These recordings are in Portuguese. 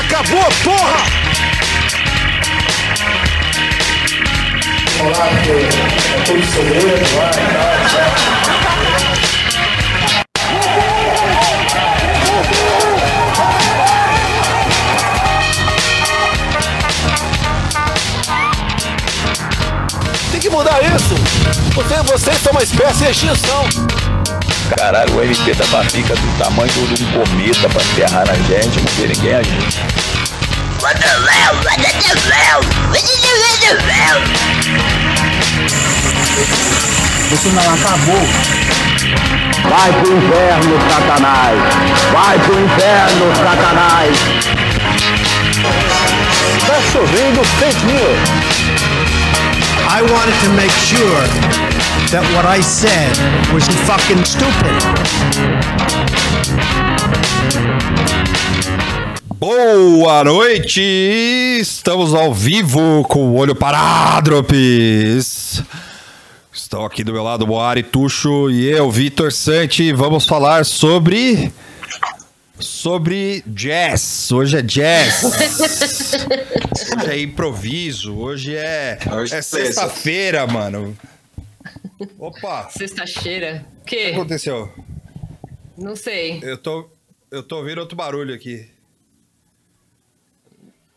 Acabou, porra! Olá, é segredo e tal. Tem que mudar isso! Você, vocês são uma espécie de extinção! Caralho, o RP da barriga do tamanho de um cometa pra ferrar na gente, não tem ninguém agir. Isso não acabou. Vai pro inferno, Satanás! Vai pro inferno, Satanás! Tá chovendo fake news! I wanted to make sure that what I said was fucking stupid. Boa noite! Estamos ao vivo com o olho parádropes. Estão aqui do meu lado Moari Tuxo e eu, Vitor Santi. Vamos falar sobre. Sobre jazz. Hoje é jazz. Hoje é improviso. Hoje é. Hoje é é sexta-feira, mano. Opa! Sexta-feira. O que aconteceu? Não sei. Eu tô. Eu tô ouvindo outro barulho aqui.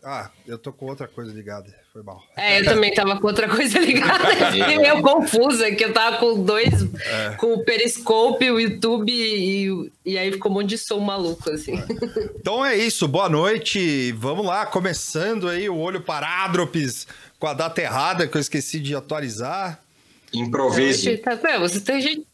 Ah, eu tô com outra coisa ligada. Foi mal. É, eu também tava com outra coisa ligada. Fiquei meio confusa, que eu tava com dois. Com o Periscope, o YouTube e, e aí ficou um monte de som maluco, assim. Então é isso, boa noite. Vamos lá, começando aí o olho parádropes com a data errada que eu esqueci de atualizar. Improvise. Tá, é, você tem gente.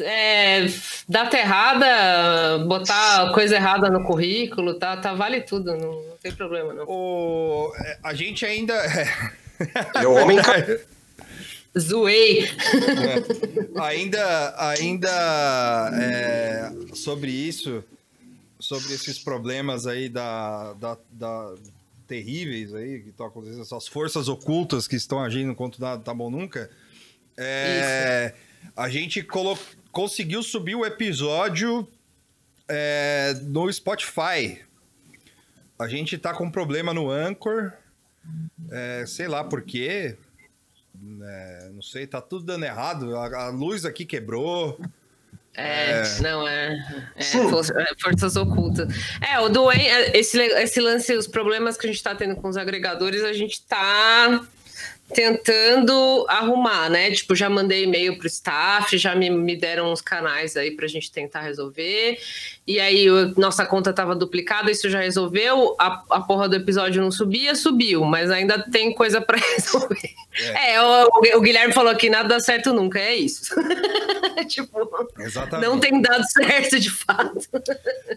É, data errada, botar coisa errada no currículo, tá, tá vale tudo, não, não tem problema, não. O, é, a gente ainda. E o homem ca- Zoei. É, ainda ainda é, sobre isso, sobre esses problemas aí da, da, da- terríveis aí que estão acontecendo, essas forças ocultas que estão agindo contra nada tá bom nunca. É, a gente colo- conseguiu subir o episódio é, no Spotify. A gente tá com problema no Anchor. É, sei lá por quê. É, não sei, tá tudo dando errado. A, a luz aqui quebrou. É, não, é, é, é, forças ocultas. É, o do é, esse, esse lance, os problemas que a gente tá tendo com os agregadores, a gente tá tentando arrumar, né? Tipo, já mandei e-mail pro staff, já me, me deram uns canais aí pra gente tentar resolver. E aí, o- nossa conta tava duplicada, isso já resolveu. A, a porra do episódio não subia, subiu, mas ainda tem coisa pra resolver. É, o, o Guilherme falou que nada dá certo nunca, é isso. tipo, Exatamente. não tem dado certo de fato.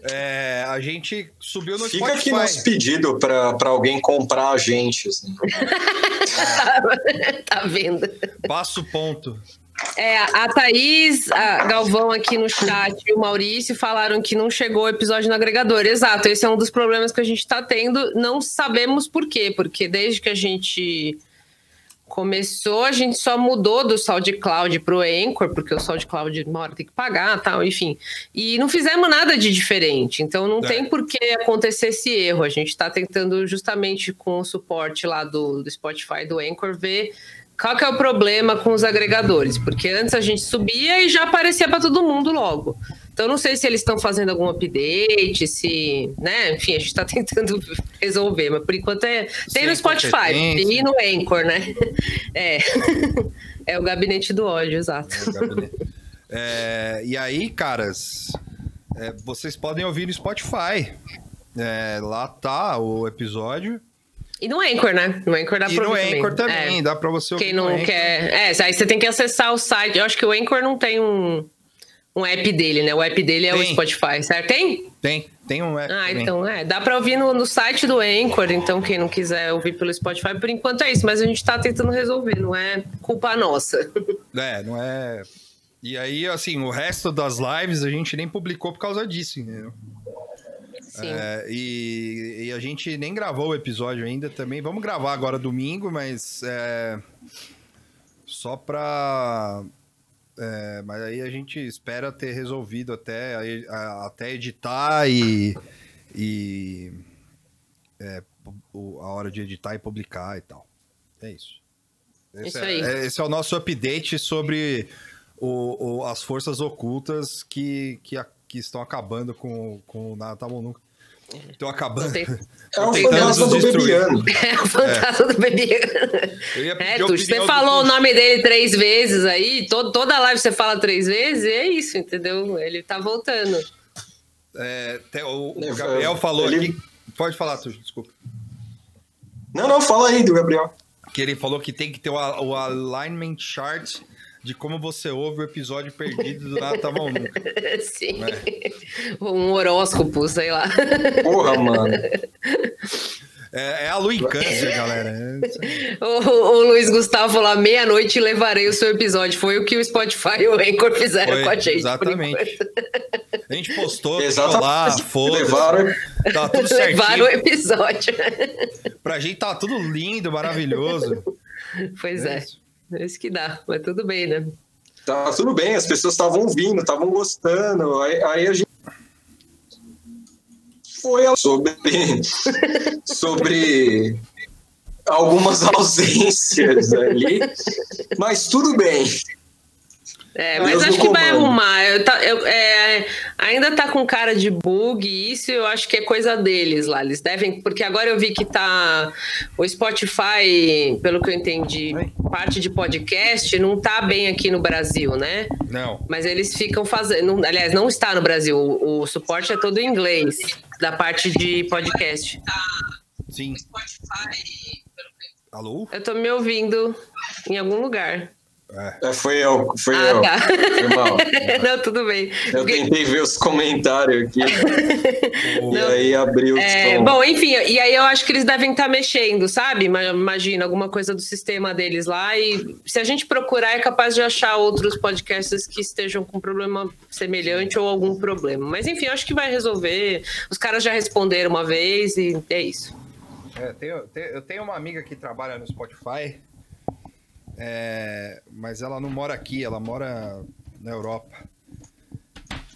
É, a gente subiu no Fica Spotify. aqui nosso pedido pra, pra alguém comprar a gente. assim. tá vendo? Passa o ponto. É, a Thaís, a Galvão aqui no chat e o Maurício falaram que não chegou o episódio no agregador. Exato, esse é um dos problemas que a gente tá tendo. Não sabemos por quê, porque desde que a gente começou, a gente só mudou do SoundCloud pro Anchor, porque o SoundCloud uma hora tem que pagar tal, enfim. E não fizemos nada de diferente, então não É. tem por que acontecer esse erro. A gente está tentando justamente com o suporte lá do, do Spotify, do Anchor, ver qual que é o problema com os agregadores, porque antes a gente subia e já aparecia para todo mundo logo. Então não sei se eles estão fazendo algum update, se, né, enfim, a gente está tentando resolver, mas por enquanto é tem no Sem Spotify competência. e no Anchor, né? É. É o gabinete do ódio, exato. É. É, e aí, caras, é, vocês podem ouvir no Spotify. É, lá tá o episódio. E no Anchor, né? No Anchor dá e pra no ouvir Anchor também, É. dá pra você ouvir Quem não quer. É, aí você tem que acessar o site. Eu acho que o Anchor não tem um, um app dele, né? O app dele é o Tem. Spotify, certo? Tem? Tem, tem um app Ah, também. então é. Dá pra ouvir no, no site do Anchor, então quem não quiser ouvir pelo Spotify, por enquanto é isso. Mas a gente tá tentando resolver, não é culpa nossa. É, não é... E aí, assim, o resto das lives a gente nem publicou por causa disso, entendeu? Sim. É, e, e a gente nem gravou o episódio ainda também. Vamos gravar agora domingo, mas é, só pra. é, mas aí a gente espera ter resolvido até, aí, a- até editar e, e, é, a hora de editar e publicar e tal. É isso. Esse, Isso é, aí. é- esse é o nosso update sobre o- o- as forças ocultas que, que, a- que estão acabando com, com o Nada Tá Bom Nunca. Estão acabando. Tem- É um Tentando fantasma do. Bebiano. É o fantasma do É, opinião você do falou o nome dele três vezes aí, todo, toda live você fala três vezes, e é isso, entendeu? Ele tá voltando. É, te- o, o É, Gabriel é, falou ele- aqui. Pode falar, Tuxo, desculpa. Não, não, fala aí do Gabriel. Que ele falou que tem que ter o, o alignment chart de como você ouve o episódio perdido do Nada Tá Bom Nunca. Sim. É. Um horóscopo, sei lá. Porra, mano. É, é a lua em câncer, galera. É. O, o Luiz Gustavo falou: meia-noite levarei o seu episódio. Foi o que o Spotify e o Anchor fizeram Foi, com a gente. exatamente. A gente postou, Exatamente. ficou lá, foda-se. Levaram. Tá tudo Levaram o certinho. episódio. Pra gente tá tudo lindo, maravilhoso. pois É é. É isso que dá. Mas tudo bem, né? Tá tudo bem, as pessoas estavam ouvindo, estavam gostando. Aí, aí a gente foi sobre sobre algumas ausências ali, mas tudo bem. É, mas acho que vai arrumar. Eu tá- eu- é, ainda tá com cara de bug, e isso eu acho que é coisa deles lá. Eles devem. Porque agora eu vi que tá. O Spotify, pelo que eu entendi, parte de podcast não tá bem aqui no Brasil, né? Não. Mas eles ficam fazendo. Aliás, não está no Brasil. O, o suporte é todo em inglês, da parte de podcast. Sim. Alô? Eu tô me ouvindo em algum lugar. É, foi eu, foi Ah, eu. tá. Foi mal. não, tudo bem. Eu Porque- tentei ver os comentários aqui. e aí abriu o É, bom, enfim, e aí eu acho que eles devem estar mexendo, sabe? Ma- Imagina, alguma coisa do sistema deles lá. E se a gente procurar, é capaz de achar outros podcasts que estejam com problema semelhante ou algum problema. Mas enfim, eu acho que vai resolver. Os caras já responderam uma vez e é isso. É, tenho- te- eu tenho uma amiga que trabalha no Spotify, é, mas ela não mora aqui, ela mora na Europa.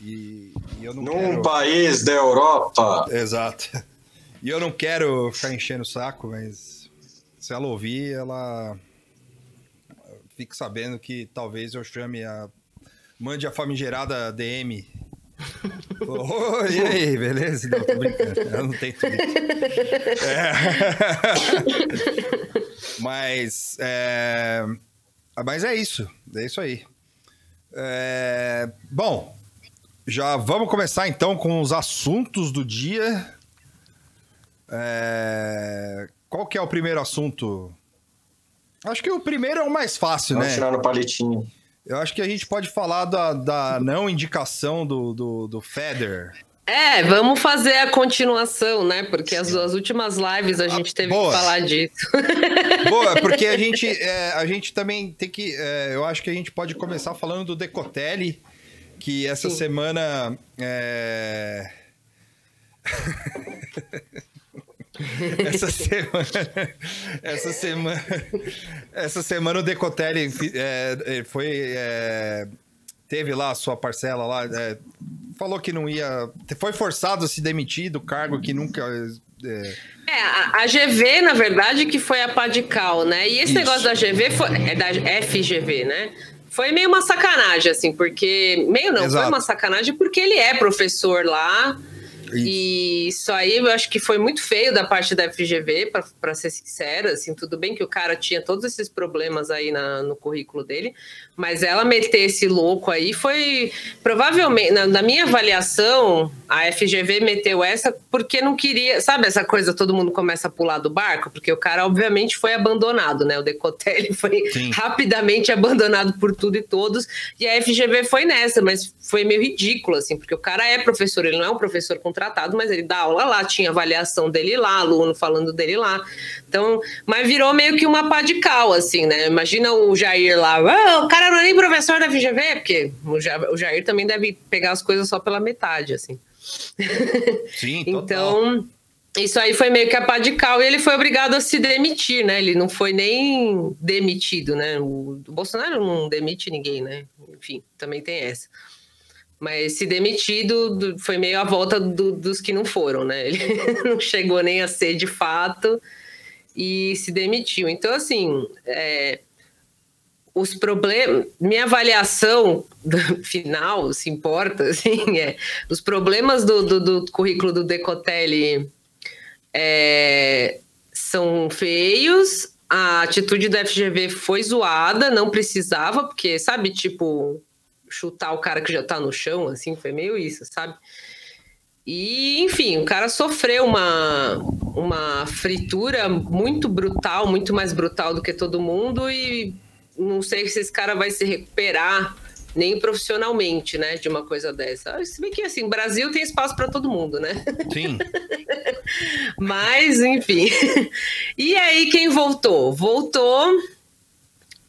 E, e eu não Num quero... país da Europa. Exato. E eu não quero ficar enchendo o saco, mas se ela ouvir, ela fique sabendo que talvez eu chame a. Mande a famigerada DM. Oi, e aí, beleza? Não, tô brincando. Ela não tem Twitter. É. Mas, é... mas é isso. É isso aí. É, Bom, já vamos começar então com os assuntos do dia. É, Qual que é o primeiro assunto? Acho que o primeiro é o mais fácil, Vamos né? tirar no palitinho. Eu acho que a gente pode falar da, da não indicação do, do, do Federer. É, vamos fazer a continuação, né? Porque as duas últimas lives a gente teve boa. que falar disso. Boa, porque a gente, é, a gente também tem que. é, eu acho que a gente pode começar falando do Decotelli, que essa Sim. semana. é, essa semana. Essa semana. Essa semana o Decotelli é, é, foi. é, teve lá a sua parcela lá. é, falou que não ia. Foi forçado a se demitir do cargo que nunca. é, É, a, a GV, na verdade, que foi a Padical, né? E esse Isso. negócio da GV foi, é da FGV, né? Foi meio uma sacanagem, assim, porque. Meio não, Exato. foi uma sacanagem porque ele é professor lá. E isso aí eu acho que foi muito feio da parte da FGV, pra ser sincera, assim, tudo bem que o cara tinha todos esses problemas aí na- no currículo dele, mas ela meter esse louco aí foi provavelmente, na, na minha avaliação, a FGV meteu essa porque não queria, sabe essa coisa, todo mundo começa a pular do barco, porque o cara obviamente foi abandonado, né? O Decotelli foi Sim. rapidamente abandonado por tudo e todos, e a FGV foi nessa, mas foi meio ridículo, assim, porque o cara é professor, ele não é um professor contratado, mas ele dá aula lá, tinha avaliação dele lá, aluno falando dele lá. Então, mas virou meio que uma pá de cal, assim, né? Imagina o Jair lá, "Ah, o cara não é nem professor da FGV, porque o Ja- o Jair também deve pegar as coisas só pela metade, assim. Sim. Então, isso aí foi meio que a pá de cal e ele foi obrigado a se demitir, né? Ele não foi nem demitido, né? O Bolsonaro não demite ninguém, né? Enfim, também tem essa. Mas se demitido do- foi meio a volta do- dos que não foram, né? Ele não chegou nem a ser de fato e se demitiu. Então, assim, é, os problemas. Minha avaliação final, se importa, assim, é os problemas do, do, do currículo do Decotelli é, são feios. A atitude do FGV foi zoada, não precisava, porque, sabe, tipo, chutar o cara que já tá no chão, assim, foi meio isso, sabe? E, enfim, o cara sofreu uma, uma fritura muito brutal, muito mais brutal do que todo mundo, e não sei se esse cara vai se recuperar nem profissionalmente, né, de uma coisa dessa. Se bem que, assim, Brasil tem espaço para todo mundo, né? Sim. Mas, enfim. E aí, quem voltou? Voltou.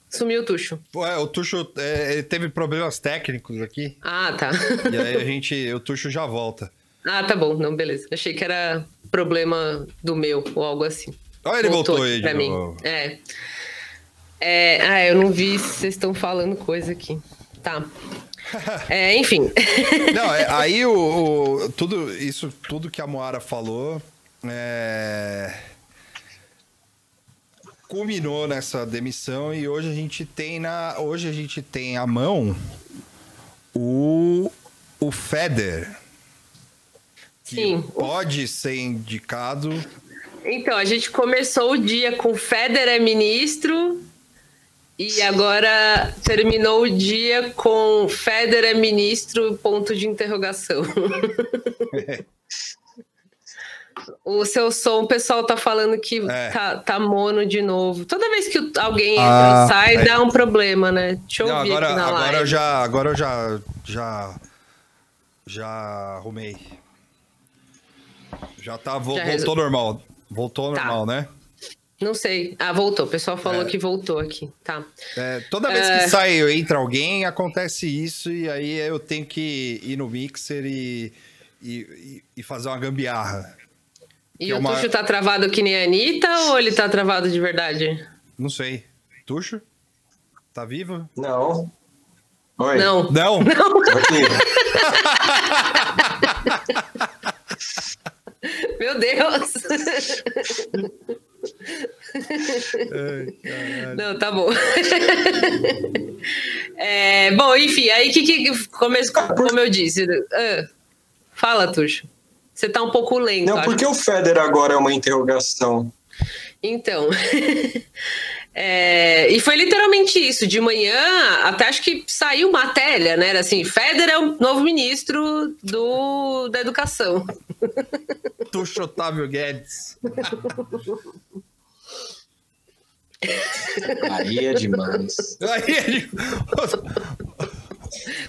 Sumiu o Tuxo. Ué, o Tuxo é, teve problemas técnicos aqui. Ah, tá. E aí a gente. O Tuxo já volta. Ah, tá bom. Não, beleza. Achei que era problema do meu ou algo assim. Olha, ele voltou, aqui aí pra mim. novo. É. é. Ah, eu não vi se vocês estão falando coisa aqui. Tá. É, enfim. Não, é, aí o, o- tudo isso, tudo que a Moara falou, é, culminou nessa demissão e hoje a gente tem na, hoje a gente tem à mão o o Feder, que Sim. pode ser indicado. Então, a gente começou o dia com Federer é ministro e agora terminou o dia com Federer é ministro, ponto de interrogação. o seu som, o pessoal tá falando que É. tá, tá mono de novo. Toda vez que alguém entra Ah, sai, é. dá um problema, né? Deixa eu Não, ouvir agora, aqui na agora live. eu já, agora eu já, já, já arrumei. Já tá, vo- Já voltou normal. Voltou Tá. normal, né? Não sei. Ah, voltou. O pessoal falou É. que voltou aqui. Tá. É, toda vez É. que sai ou entra alguém, acontece isso, e aí eu tenho que ir no mixer e, e- e fazer uma gambiarra. E é o uma- Tuxo tá travado que nem a Anitta ou ele tá travado de verdade? Não sei. Tuxo? Tá vivo? Não. Oi. Não. Não? Aqui. Meu Deus! Não, tá bom. É, bom, enfim, aí que, que começo, como eu disse. ah, fala, Tuxo. Você tá um pouco lento. Não, acho. por que o Feder agora é uma interrogação? Então. é, e foi literalmente isso. De manhã, até acho que saiu matéria, né? Era assim: Federer é o novo ministro do, da educação. Tuxo Otávio Guedes. Aí é demais. Aí ele...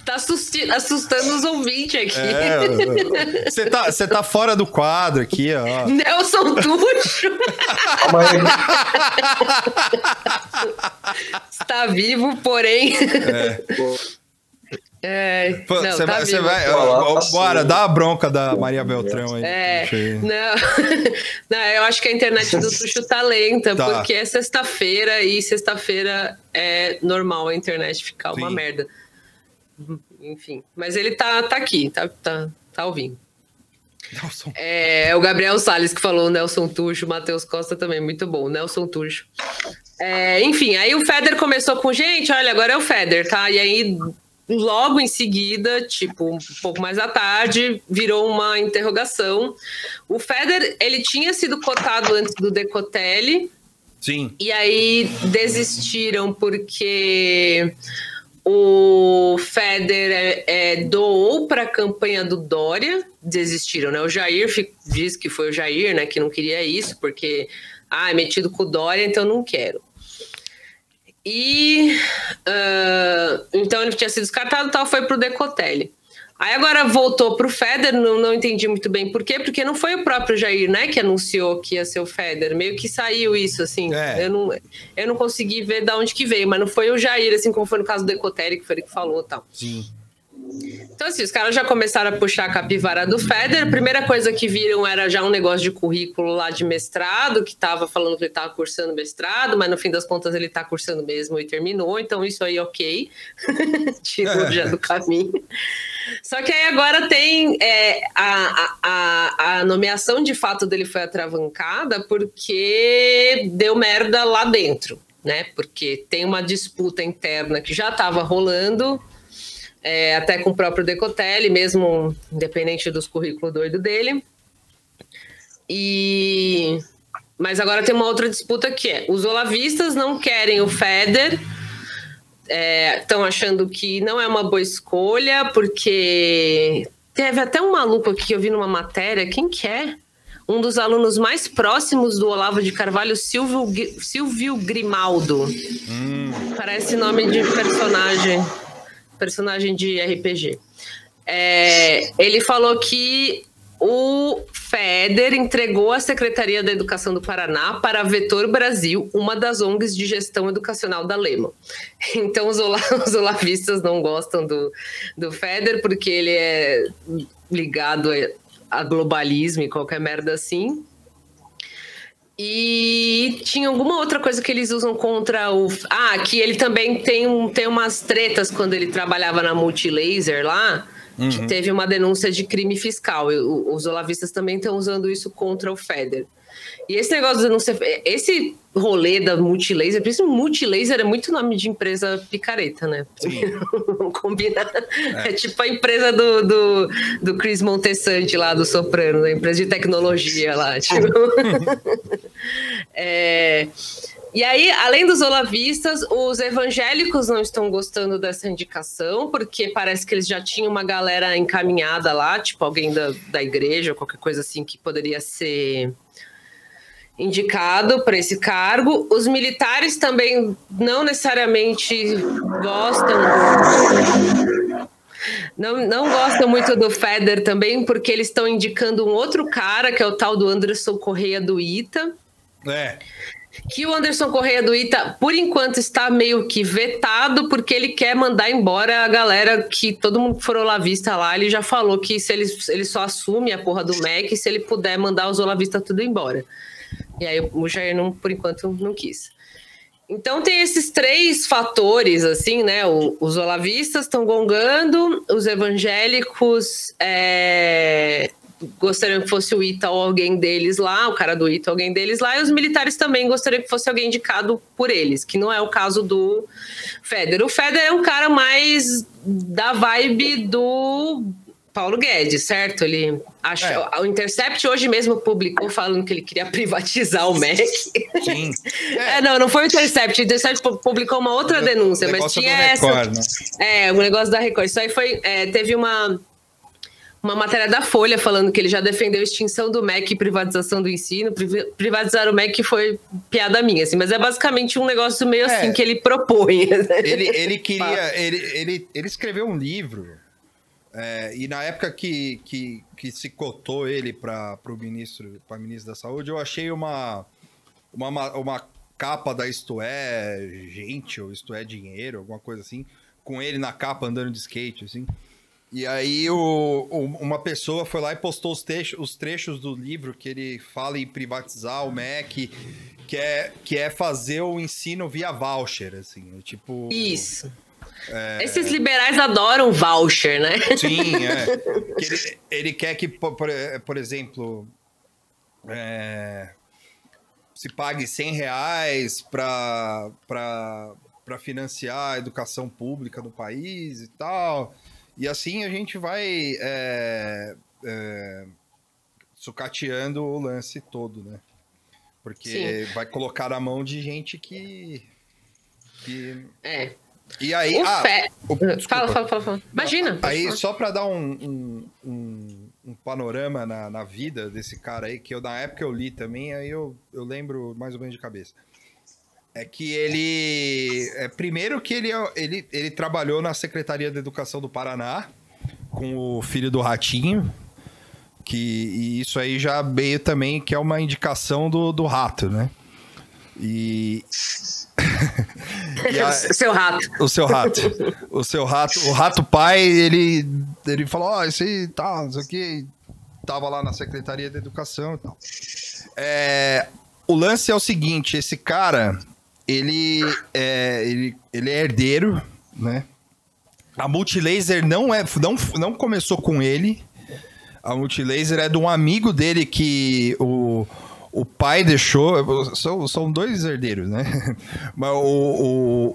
Tá assusti- assustando os ouvintes aqui. É, você tá, você tá fora do quadro aqui, ó. Nelson Tuxo está vivo, porém. É, Pô, não, Você tá vai, vivo. vai, ó, ó, passou. bora, dá a bronca da Maria Beltrão aí. É, não, não, eu acho que a internet do Tuxo tá lenta, Tá. porque é sexta-feira e sexta-feira é normal a internet ficar uma Sim. merda. Enfim, mas ele tá, tá aqui, tá, tá, tá ouvindo. Nelson. É o Gabriel Salles que falou, o Nelson Tuxo, o Matheus Costa também, muito bom, Nelson Tuxo. É, enfim, aí o Feder começou com, gente, olha, agora é o Feder, tá? E aí, logo em seguida, tipo, um pouco mais à tarde, virou uma interrogação. O Feder, ele tinha sido cotado antes do Decotelli, Sim. e aí desistiram porque o Feder é, é, doou para a campanha do Dória, desistiram, né? O Jair diz que foi o Jair, né, que não queria isso, porque ah, é metido com o Dória, então não quero. E ah, então ele tinha sido descartado, tal, foi pro Decotelli. Aí agora voltou pro Feder, não, não entendi muito bem por quê, porque não foi o próprio Jair, né, que anunciou que ia ser o Feder. Meio que saiu isso, assim. É. Eu, não, eu não consegui ver de onde que veio, mas não foi o Jair, assim como foi no caso do Decotelli, que foi ele que falou tal. Sim. Então, assim, os caras já começaram a puxar a capivara do Feder. A primeira coisa que viram era já um negócio de currículo lá de mestrado, que tava falando que ele tava cursando mestrado, mas no fim das contas ele tá cursando mesmo e terminou. Então, isso aí, ok. Tirou É. já do caminho. Só que aí agora tem é, a, a, a nomeação de fato dele foi atravancada porque deu merda lá dentro, né? Porque tem uma disputa interna que já estava rolando, é, até com o próprio Decotelli, mesmo independente dos currículos doido dele. E mas agora tem uma outra disputa que é: os olavistas não querem o Feder estão é, achando que não é uma boa escolha, porque teve até um maluco aqui que eu vi numa matéria, quem que é? Um dos alunos mais próximos do Olavo de Carvalho, Silvio, Silvio Grimaldo. Hum. Parece nome de personagem, personagem de RPG. É, ele falou que o FEDER entregou a Secretaria da Educação do Paraná para a Vetor Brasil, uma das ONGs de gestão educacional da Lema. Então, os, ola, os olavistas não gostam do, do FEDER porque ele é ligado a globalismo e qualquer merda assim. E tinha alguma outra coisa que eles usam contra o. Ah, que ele também tem, um, tem umas tretas quando ele trabalhava na Multilaser lá uhum. que teve uma denúncia de crime fiscal. Os olavistas também estão usando isso contra o FEDER. E esse negócio de denúncia, esse rolê da Multilaser, principalmente Multilaser é muito nome de empresa picareta, né? Sim. Combina. É. é. tipo a empresa do, do, do Chris Montessante lá, do Soprano, a empresa de tecnologia lá. Tipo. é, e aí, além dos olavistas, os evangélicos não estão gostando dessa indicação, porque parece que eles já tinham uma galera encaminhada lá, tipo alguém da, da igreja, qualquer coisa assim que poderia ser indicado para esse cargo. Os militares também não necessariamente gostam. Não, não gostam muito do Feder também, porque eles estão indicando um outro cara, que é o tal do Anderson Correia do ITA. É que o Anderson Correia do Ita, por enquanto, está meio que vetado, porque ele quer mandar embora a galera que todo mundo que for olavista lá. Ele já falou que se ele, ele só assume a porra do MEC se ele puder mandar os olavistas tudo embora. E aí o Jair, não, por enquanto, não quis. Então tem esses três fatores, assim, né? O, os olavistas estão gongando, os evangélicos é, gostariam que fosse o Ita ou alguém deles lá, o cara do Ita, alguém deles lá, e os militares também gostariam que fosse alguém indicado por eles, que não é o caso do Feder. O Feder é um cara mais da vibe do Paulo Guedes, certo? Ele achou, é. o Intercept hoje mesmo publicou falando que ele queria privatizar o MEC. Sim. É. é. não, não foi o Intercept. O Intercept publicou uma outra denúncia, mas tinha Record, essa. Né? É, o negócio da Record. Isso aí foi. É, teve uma uma matéria da Folha falando que ele já defendeu a extinção do MEC e privatização do ensino. Privatizar o MEC foi piada minha, assim, mas é basicamente um negócio meio é, assim que ele propõe. Ele, ele queria. ele, ele, ele escreveu um livro. É, e na época que, que, que se cotou ele para o ministro, para ministro da Saúde, eu achei uma, uma, uma capa da Isto É Gente, ou Isto É Dinheiro, alguma coisa assim, com ele na capa andando de skate, assim. E aí o, o, uma pessoa foi lá e postou os, trechos, os trechos do livro que ele fala em privatizar o MEC, que é, que é fazer o ensino via voucher, assim, tipo... Isso. É... Esses liberais adoram voucher, né? Sim, é. Ele, ele, quer que, por, por exemplo, é, se pague 100 reais para financiar a educação pública do país e tal. E assim a gente vai é, é, sucateando o lance todo, né? Porque Sim. vai colocar a mão de gente que. que... É. E aí. O ah, fe... o, fala, fala, fala, fala. Imagina. Aí, só para dar um, um, um, um, panorama na, na vida desse cara aí, que eu na época eu li também, aí eu, eu lembro mais ou menos de cabeça. É que ele. É, primeiro que ele, é, ele, ele trabalhou na Secretaria da Educação do Paraná com o filho do Ratinho. Que, e isso aí já veio também, que é uma indicação do, do rato, né? E. e a... o seu rato. O seu rato. O seu rato. O rato pai, ele, ele falou: Ó, oh, isso aí tá, isso aqui. Tava lá na Secretaria da Educação e tal. É, o lance é o seguinte: esse cara, ele é, ele, ele é herdeiro, né? A Multilaser não, é, não, não começou com ele. A Multilaser é de um amigo dele que o, o pai deixou. São, são dois herdeiros, né? Mas o,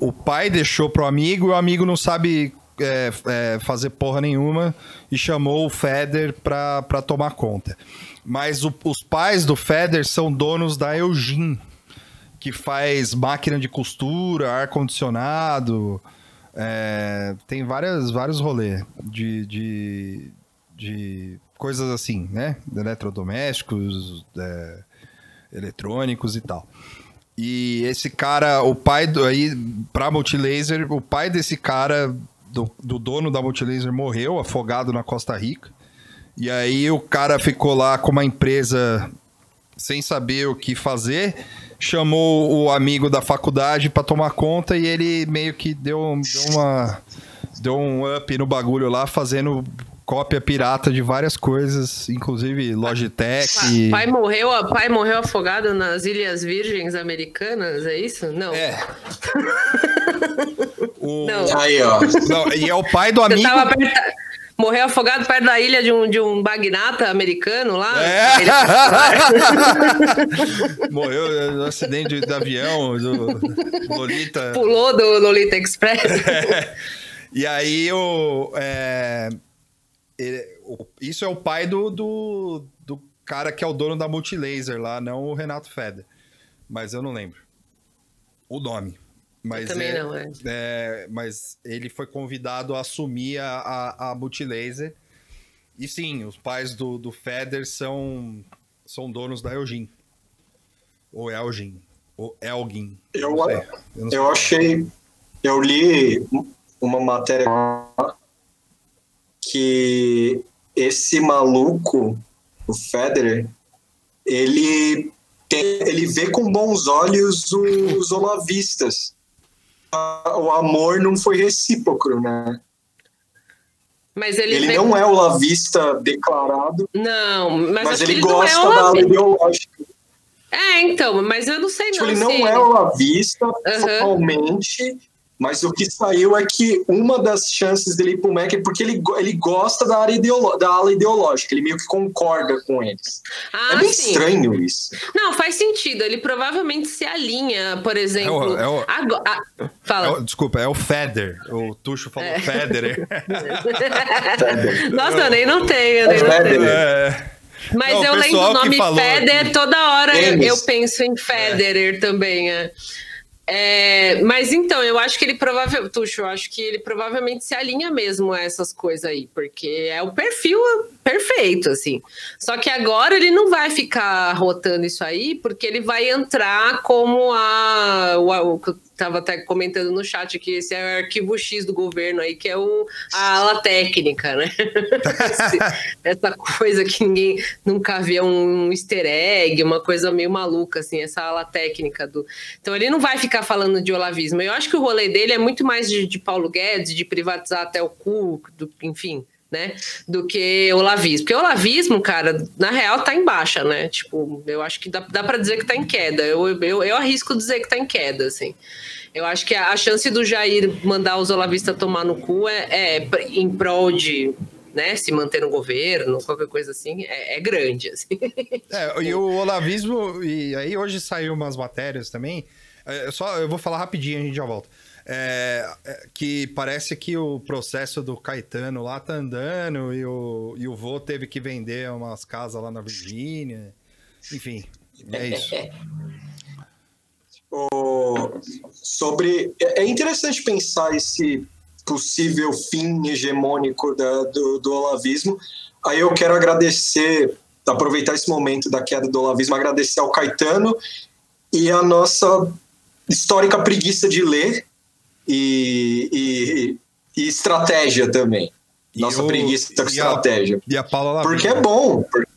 o, o pai deixou pro amigo e o amigo não sabe é, é, fazer porra nenhuma e chamou o Feder pra, pra tomar conta. Mas o- os pais do Feder são donos da Eugene, que faz máquina de costura, ar-condicionado. é, tem várias, vários rolês de, de, de coisas assim, né? Eletrodomésticos, é, eletrônicos e tal. E esse cara, o pai do aí, pra Multilaser, o pai desse cara, do, do dono da Multilaser, morreu afogado na Costa Rica. E aí o cara ficou lá com uma empresa sem saber o que fazer, chamou o amigo da faculdade pra tomar conta e ele meio que deu, deu uma deu um up no bagulho lá, fazendo cópia pirata de várias coisas, inclusive Logitech. Pai morreu, pai morreu afogado nas Ilhas Virgens Americanas, é isso? Não. É. O- Não. Aí, ó. Não, e é o pai do Você amigo. tava perto, morreu afogado perto da ilha de um, de um magnata americano lá? É. Ele- Morreu no acidente de avião do Lolita. Pulou do Lolita Express. E aí o, é, ele- o- isso é o pai do, do, do cara que é o dono da Multilaser lá, não o Renato Feder. Mas eu não lembro o nome. Mas também é- não, é. é, mas ele foi convidado a assumir a, a, a Multilaser. E sim, os pais do, do Feder são, são donos da Elgin. Ou Elgin. Ou Elgin. Eu. Eu sei. eu achei. Eu li uma matéria que esse maluco, o Federer, ele, tem- ele vê com bons olhos os olavistas. O amor não foi recíproco, né? Mas ele, Ele não é olavista declarado, Não, mas, mas ele não é gosta uma da ala vez. ideológica. É, então, mas eu não sei Tipo, não. ele não se é olavista Aham. formalmente, mas o que saiu é que uma das chances dele ir pro MEC é porque ele, ele gosta da, área ideolo- da ala ideológica, ele meio que concorda com eles. Ah, é bem sim. estranho isso. Não, faz sentido. Ele provavelmente se alinha, por exemplo. É o- é o- Ago- ah, É fala. o- desculpa, é o Feder. O Tuxo falou É. Federer. Nossa, eu nem notei, eu nem É notei. Federer. É. Mas Não, eu lembro o que nome falou Federer, toda hora eu, eu penso em Federer também. É. É, mas então, eu acho que ele provavelmente, Tuxo, eu acho que ele provavelmente se alinha mesmo a essas coisas aí, porque é o perfil perfeito, assim. Só que agora ele não vai ficar rotando isso aí, porque ele vai entrar como a. O, que eu tava até comentando no chat aqui, esse é o arquivo X do governo aí, que é o, a ala técnica, né? Essa coisa que ninguém nunca vê um easter egg, uma coisa meio maluca, assim, essa ala técnica do. Então ele não vai ficar falando de olavismo. Eu acho que o rolê dele é muito mais de, de Paulo Guedes, de privatizar até o cu, do- enfim. Né, do que olavismo. Porque olavismo, cara, na real tá em baixa, né? Tipo, eu acho que dá, dá para dizer que tá em queda. Eu, eu, eu arrisco dizer que tá em queda, assim. Eu acho que a, a chance do Jair mandar os olavistas tomar no cu é, é em prol de né, se manter no governo, qualquer coisa assim, é, é grande. Assim. É, e o olavismo, e aí hoje saiu umas matérias também. é, só eu vou falar rapidinho, a gente já volta. É, é, que parece que o processo do Caetano lá tá andando e o, e o vô teve que vender umas casas lá na Virgínia. Enfim, é isso. O- sobre é é interessante pensar esse possível fim hegemônico da- do, do olavismo. Aí eu quero agradecer, aproveitar esse momento da queda do olavismo, agradecer ao Caetano e a nossa histórica preguiça de ler e, e- e estratégia também. Nossa o- preguiça com e a- estratégia. E a Paula. Porque é bom. por-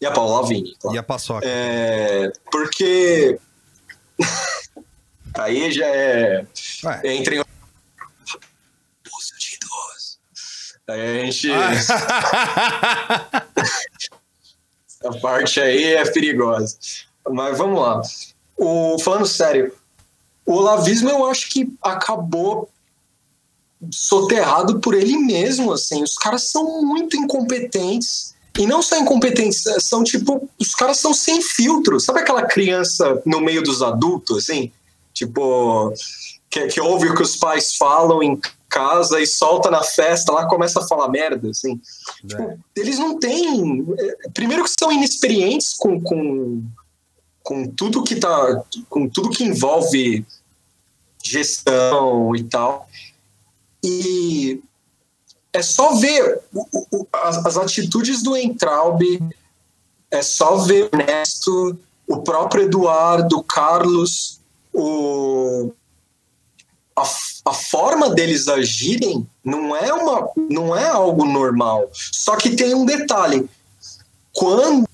E a Paula Lavigne, claro. E a Paçoca. É, porque aí já é Ué. entra em. Aí a gente Ah. essa parte aí é perigosa. Mas vamos lá. O falando sério, o olavismo eu acho que acabou soterrado por ele mesmo, assim. Os caras são muito incompetentes. E não só incompetentes, são tipo, os caras são sem filtro. Sabe aquela criança no meio dos adultos, assim? Tipo, que, que ouve o que os pais falam em casa e solta na festa, lá começa a falar merda, assim. É. Tipo, eles não têm. É, primeiro que são inexperientes com, com, com tudo que tá. com tudo que envolve gestão e tal. E é só ver o, o, as, as, atitudes do Entraub, é só ver o Ernesto, o próprio Eduardo, o Carlos, o, a, a forma deles agirem não é, uma, não é algo normal. Só que tem um detalhe: quando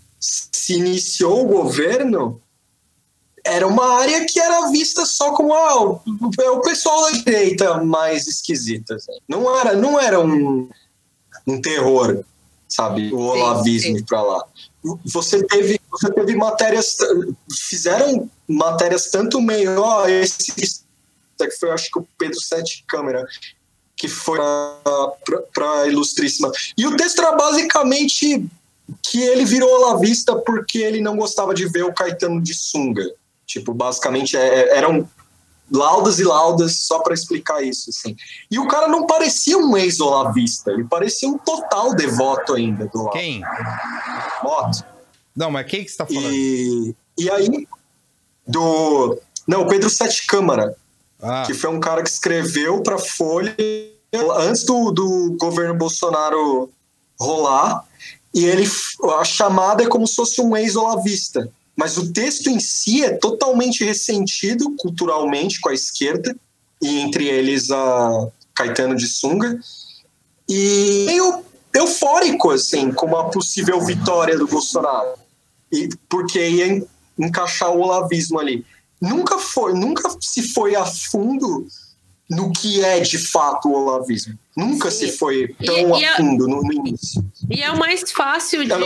se iniciou o governo, era uma área que era vista só como ah, é o pessoal da direita mais esquisita. Assim. Não era, não era um, um terror, sabe? O olavismo para lá. Você teve, você teve matérias, fizeram matérias tanto meio, ó, oh, esse que foi acho que o Pedro Sete Câmara, que foi para a Ilustríssima. E o texto era basicamente que ele virou olavista porque ele não gostava de ver o Caetano de sunga. Tipo, basicamente é, é, eram laudas e laudas só para explicar isso, assim. E o cara não parecia um ex-olavista, ele parecia um total devoto ainda do Olavo. Quem? Moto. Não, mas quem que você tá falando? E, e aí, do... Não, Pedro Sete Câmara, ah. que foi um cara que escreveu para Folha antes do, do governo Bolsonaro rolar, e ele a chamada é como se fosse um ex-olavista. Mas o texto em si é totalmente ressentido culturalmente com a esquerda, e entre eles a Caetano de Sunga, e meio eufórico, assim, com uma possível vitória do Bolsonaro, e, porque ia encaixar o olavismo ali. Nunca foi, nunca se foi a fundo no que é de fato o olavismo. Nunca Sim. se foi tão e, e a é fundo no, no, início. E é o mais fácil de. Não,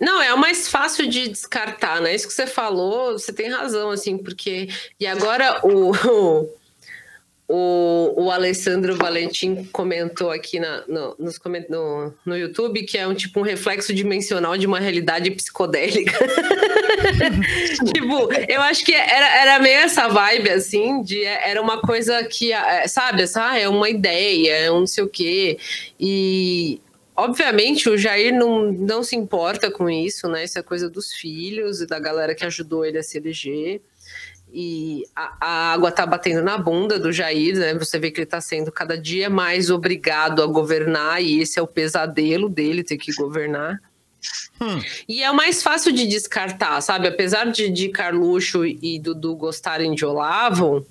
não, é o mais fácil de descartar, né? Isso que você falou, você tem razão, assim, porque. E agora o. O, o Alessandro Valentim comentou aqui na, no, nos, no, no YouTube que é um tipo um reflexo dimensional de uma realidade psicodélica. tipo, eu acho que era, era meio essa vibe, assim, de era uma coisa que, é, sabe, essa, ah, é uma ideia, é um não sei o quê. E obviamente o Jair não, não se importa com isso, né? Isso é coisa dos filhos e da galera que ajudou ele a se eleger e a, a, água tá batendo na bunda do Jair, né? Você vê que ele tá sendo cada dia mais obrigado a governar, e esse é o pesadelo dele, ter que governar. Hum. E é o mais fácil de descartar, sabe? Apesar de, de Carluxo e Dudu gostarem de Olavo,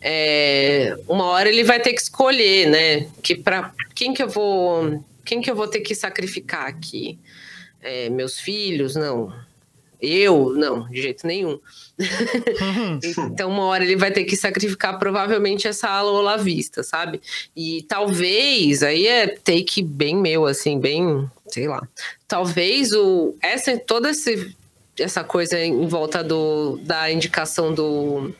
é, uma hora ele vai ter que escolher, né? Que para quem que eu vou, quem que eu vou ter que sacrificar aqui? É, meus filhos? Não. Eu? Não, de jeito nenhum. então, uma hora ele vai ter que sacrificar provavelmente essa ala olavista, sabe? E talvez, aí é take bem meu, assim, bem, sei lá. Talvez o, essa, toda esse, essa coisa em volta do, da indicação do,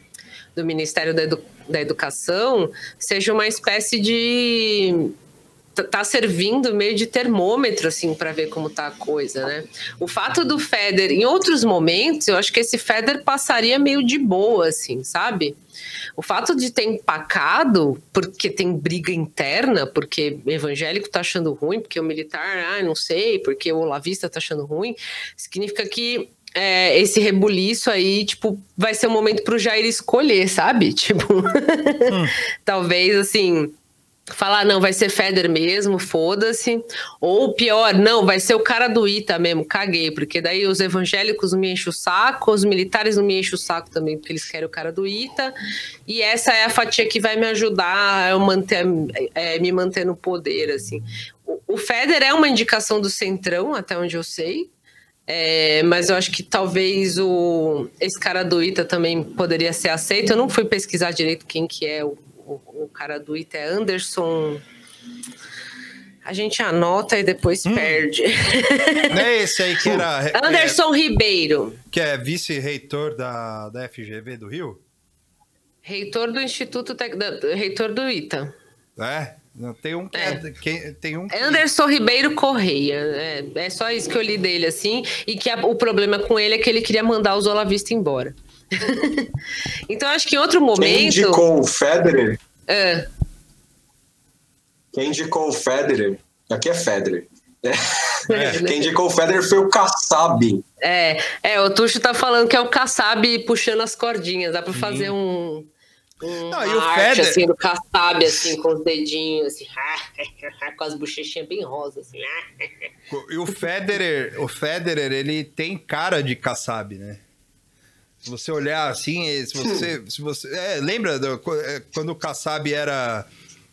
do Ministério da, Edu, da Educação seja uma espécie de tá servindo meio de termômetro assim para ver como tá a coisa, né? O fato do Feder em outros momentos, eu acho que esse Feder passaria meio de boa assim, sabe? O fato de ter empacado porque tem briga interna, porque o evangélico tá achando ruim, porque o militar, ah, não sei, porque o olavista tá achando ruim, significa que é, esse rebuliço aí, tipo, vai ser um momento pro Jair escolher, sabe? Tipo, hum. talvez assim, falar, não, vai ser Feder mesmo, foda-se. Ou pior, não, vai ser o cara do Ita mesmo, caguei, porque daí os evangélicos não me enchem o saco, os militares não me enchem o saco também, porque eles querem o cara do Ita. E essa é a fatia que vai me ajudar a manter, é, me manter no poder, assim. O, Feder é uma indicação do Centrão, até onde eu sei. É, mas eu acho que talvez o, esse cara do Ita também poderia ser aceito. Eu não fui pesquisar direito quem que é o o, cara do IT é Anderson. A gente anota e depois hum. perde. Não é esse aí que era. É, Anderson é, Ribeiro. Que é vice-reitor da, da FGV do Rio? Reitor do Instituto. Tec... reitor do ITA. É, tem um que é. É. quem- tem um que- Anderson Ribeiro Correia. É, é só isso que eu li dele, assim. E que a- o problema com ele é que ele queria mandar os Olavista embora. então, acho que em outro Quem momento. indicou o Federer? É, Quem indicou o Federer? Aqui é Federer. É. É. Quem indicou o Federer foi o Kassab. é, é, o Tuxo tá falando que é o Kassab puxando as cordinhas. Dá pra fazer um. um Não, e o arte, Federer- assim, do Kassab, assim, com os dedinhos, assim, com as bochechinhas bem rosas, assim. E o Federer, o Federer, ele tem cara de Kassab, né? Se você olhar assim, eh, se você, se você, é, lembra do- é, quando o Kassab era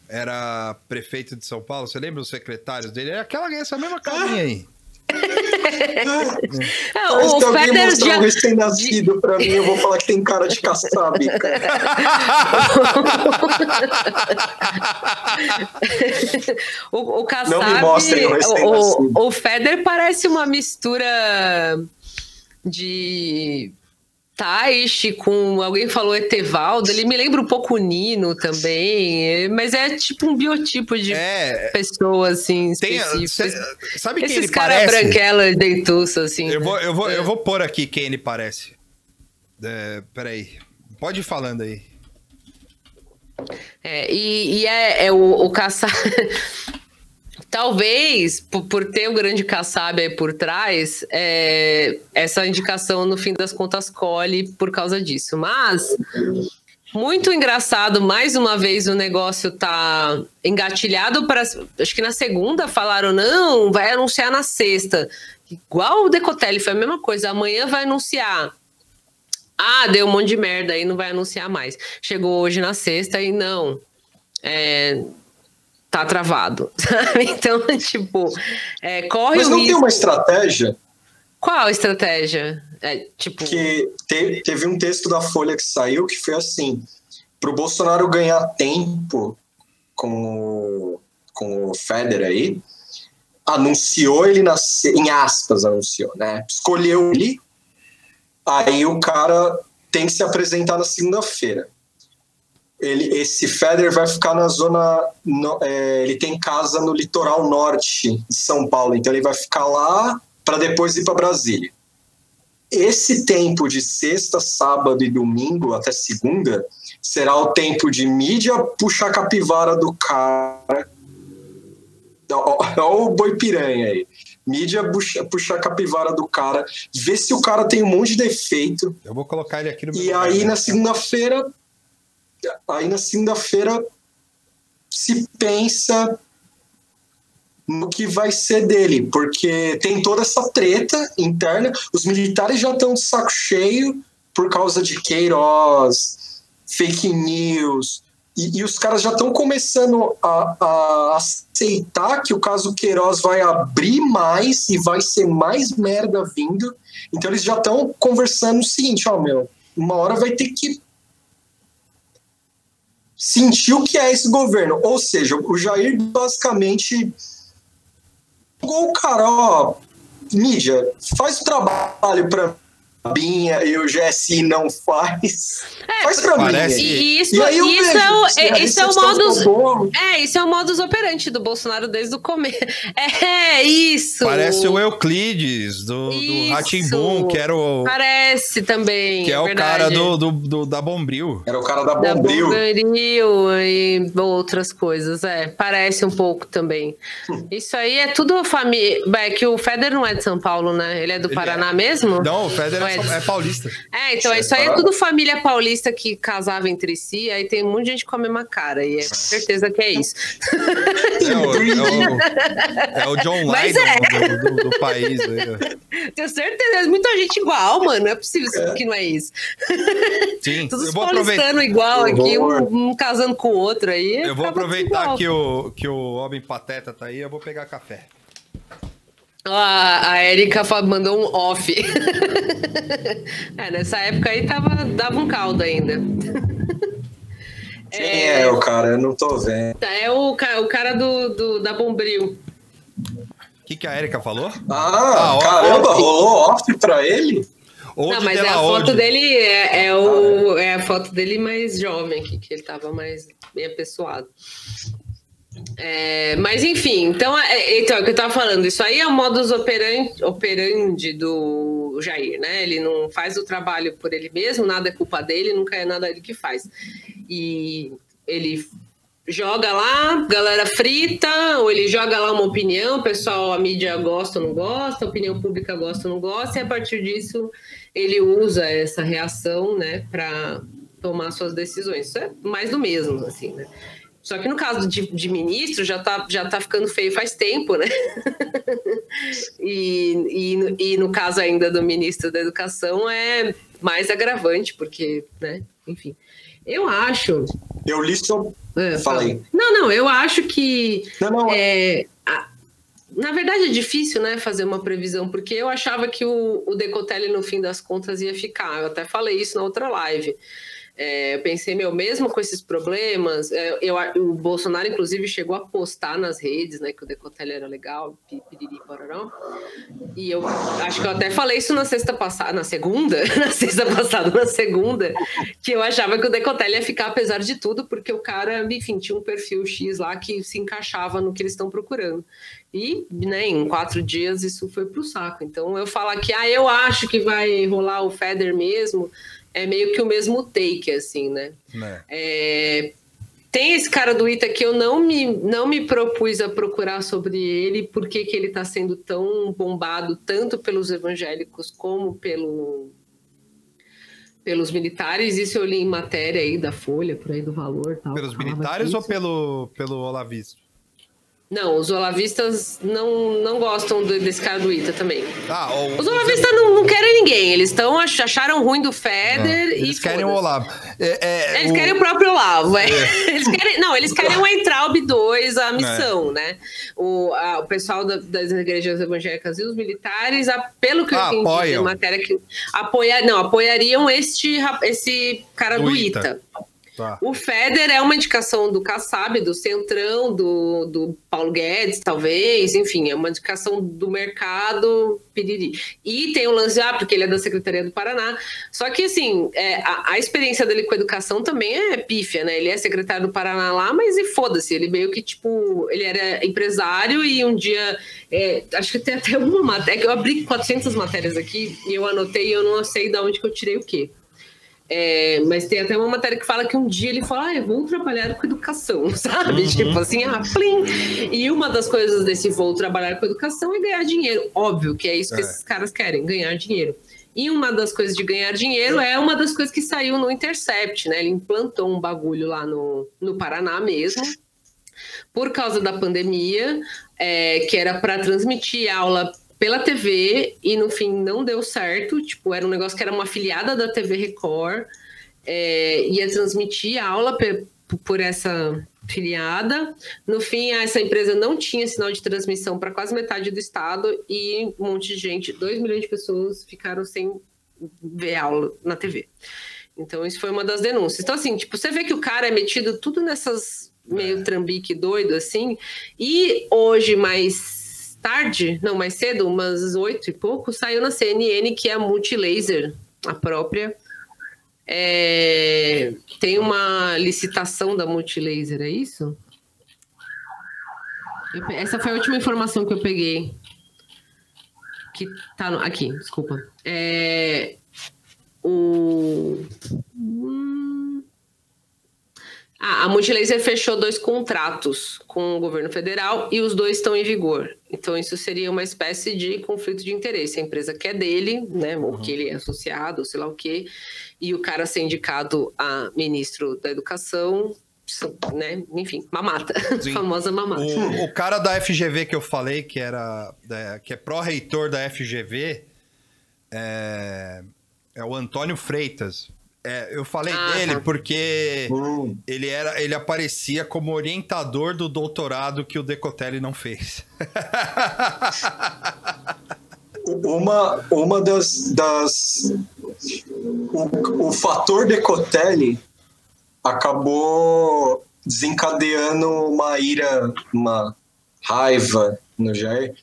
era prefeito de São Paulo? Você lembra os secretários dele? Era aquela essa mesma carinha aí. É, Mas se o alguém mostrar um já. recém-nascido pra mim, eu vou falar que tem cara de Kassab. o, o Kassab, Não me mostrem o o, recém-nascido. o, o Federer parece uma mistura de Taishi com alguém falou Etevaldo. Ele me lembra um pouco o Nino também, mas é tipo um biotipo de É, pessoa assim tem, sabe quem Esses ele caras parece? branquela dentuço assim. Eu vou, eu vou, É. eu vou pôr aqui quem ele parece. É, peraí. Pode ir falando aí. É, e, e é, é o, o Kassab. Talvez, por, por ter o grande Kassab aí por trás, é, essa indicação, no fim das contas, colhe por causa disso. Mas, muito engraçado, mais uma vez o negócio tá engatilhado para. Acho que na segunda falaram, não, vai anunciar na sexta. Igual o Decotelli, foi a mesma coisa. Amanhã vai anunciar. Ah, deu um monte de merda aí, não vai anunciar mais. Chegou hoje na sexta e não. É, tá travado. sabe? Então, tipo, é, corre Mas o não tem risco. uma estratégia Qual estratégia? É, tipo, que te- teve um texto da Folha que saiu que foi assim: para o Bolsonaro ganhar tempo com o, com o Federer aí, anunciou ele na, se- em aspas, anunciou, né? Escolheu ele, aí o cara tem que se apresentar na segunda-feira. Ele, esse Federer vai ficar na zona. no- é, ele tem casa no litoral norte de São Paulo, então ele vai ficar lá para depois ir para Brasília esse tempo de sexta, sábado e domingo até segunda será o tempo de mídia puxar a capivara do cara. Olha o boi piranha aí. Mídia puxa, puxar a capivara do cara, ver se o cara tem um monte de defeito. Eu vou colocar ele aqui no meu E lugar, aí né? na segunda-feira, aí na segunda-feira se pensa no que vai ser dele, porque tem toda essa treta interna, os militares já estão de saco cheio por causa de Queiroz, fake news, e, e os caras já estão começando a, a aceitar que o caso Queiroz vai abrir mais e vai ser mais merda vindo, então eles já estão conversando o seguinte, ó meu, uma hora vai ter que sentir o que é esse governo. Ou seja, o Jair basicamente jogou o cara, ó, mídia, faz o trabalho pra Binha e o GSI não faz. faz pra parece- mim. E isso, E aí eu isso, vejo, é o, a é, isso é o recepção modus. É, isso é o modus operandi do Bolsonaro desde o começo. É, isso. Parece o Euclides do, do Isso. Ratimbum, que era o Parece também. que é o verdade. cara do, do, do- da Bombril. Era o cara da Da Bombril. Bombril e outras coisas, é. Parece um pouco também. Isso aí é tudo família. É que o Federer não é de São Paulo, né? Ele é do Ele Paraná é- mesmo? Não, o Federer Não é, é só- é paulista. É, então isso aí é tudo família paulista que casava entre si, aí tem um monte de gente com a mesma cara, e é certeza que é isso. É o, é o, é o John Lydon é. do, do- do país. aí. Tenho certeza, é muita gente igual, mano. Não é possível que não é isso. Sim, Todos eu vou aproveitar. paulistano igual aqui, um, um casando com o outro aí. Eu vou aproveitar que o, que o homem pateta tá aí, eu vou pegar café. Ó, A, a Erika mandou um off. é, nessa época aí tava, dava um caldo ainda. Quem é o cara? Eu não tô vendo. É o, o cara do, do- da Bombril. O que, que a Erika falou? Ah, Ah, caramba, rolou off pra ele? Ou Não, mas é a Della foto dele é, é o, é a foto dele mais jovem aqui, que ele tava mais bem apessoado. É, mas enfim, então é, então, é o que eu estava falando, isso aí é o modus operandi, operandi do Jair, né? Ele não faz o trabalho por ele mesmo, nada é culpa dele, nunca é nada ele que faz. E ele joga lá, galera frita, ou ele joga lá uma opinião, pessoal, a mídia gosta ou não gosta, a opinião pública gosta ou não gosta, e a partir disso ele usa essa reação, né, para tomar suas decisões. Isso é mais do mesmo, assim, né? Só que no caso de, de, ministro já tá, já tá ficando feio faz tempo, né? e, e, e, no caso ainda do ministro da Educação é mais agravante, porque, né? Enfim. Eu acho. Eu li sobre. É, Falei. Não, não, eu acho que. Não, não. É, a, na verdade é difícil, né, fazer uma previsão, porque eu achava que o, o Decotelli, no fim das contas, ia ficar. Eu até falei isso na outra live. É, eu pensei, meu, mesmo com esses problemas, é, eu, o Bolsonaro, inclusive, chegou a postar nas redes, né, que o Decotelli era legal, piriri. E eu acho que eu até falei isso na sexta passada, na segunda, na sexta passada, na segunda, que eu achava que o Decotelli ia ficar apesar de tudo, porque o cara, enfim, tinha um perfil X lá que se encaixava no que eles estão procurando. E, né, em quatro dias isso foi pro saco. Então, eu falar que, ah, eu acho que vai rolar o Feder mesmo é meio que o mesmo take, assim, né? É. É, tem esse cara do Ita que eu não me, não me propus a procurar sobre ele, porque que ele está sendo tão bombado, tanto pelos evangélicos como pelo, pelos militares. Isso eu li em matéria aí da Folha, por aí do valor. Tal, pelos militares ou pelo, pelo Olavisto? Não, os olavistas não, não gostam desse cara do Ita também. Ah, o, os olavistas não, não querem ninguém. Eles estão acharam ruim do Feder é, Eles querem o Olavo. É, é, eles o... querem o próprio Olavo. É. é. Eles querem, não, eles querem o Entraub 2, a missão, né? O, a, o pessoal da, das igrejas evangélicas e os militares, a, pelo que eu ah, entendi na matéria, que apoia, não, apoiariam este, esse cara do, do Ita. Ita. Tá. O Feder é uma indicação do Kassab, do Centrão, do, do Paulo Guedes, talvez, enfim, é uma indicação do mercado piriri. E tem o lance, porque ele é da Secretaria do Paraná. Só que, assim, é, a, a, experiência dele com a educação também é pífia, né? Ele é secretário do Paraná lá, mas e foda-se, ele meio que, tipo, ele era empresário e um dia, é, acho que tem até uma matéria, eu abri 400 matérias aqui e eu anotei e eu não sei de onde que eu tirei o quê. É, mas tem até uma matéria que fala que um dia ele fala, ah, eu vou trabalhar com educação, sabe? Uhum. Tipo assim, ah, plim! E uma das coisas desse vou trabalhar com educação é ganhar dinheiro. Óbvio que é isso que é. esses caras querem, ganhar dinheiro. E uma das coisas de ganhar dinheiro é uma das coisas que saiu no Intercept, né? Ele implantou um bagulho lá no, no Paraná mesmo, por causa da pandemia, é, que era para transmitir aula pela TV e no fim não deu certo. Tipo, era um negócio que era uma afiliada da TV Record, é, ia transmitir a aula por essa filiada. No fim, essa empresa não tinha sinal de transmissão para quase metade do estado e um monte de gente, 2 milhões de pessoas, ficaram sem ver aula na TV. Então, isso foi uma das denúncias. Então, assim, tipo, você vê que o cara é metido tudo nessas meio trambique doido, assim, e hoje, mais tarde, não, mais cedo, umas oito e pouco, saiu na CNN que é a Multilaser, a própria. É, tem uma licitação da Multilaser, é isso? Essa foi a última informação que eu peguei. Que tá no, aqui, desculpa. É, o. Ah, a Multilaser fechou dois contratos com o governo federal e os dois estão em vigor. Então, isso seria uma espécie de conflito de interesse. A empresa que é dele, né, ou que ele é associado, sei lá o quê, e o cara ser indicado a ministro da Educação, né? Enfim, mamata. Famosa mamata. O, o, cara da FGV que eu falei, que era é, que é pró-reitor da FGV, é, é o Antônio Freitas. É, eu falei ah, dele tá. porque hum. ele, era, ele aparecia como orientador do doutorado que o Decotelli não fez. uma, uma das. das o, o fator Decotelli acabou desencadeando uma ira, uma raiva no Jair,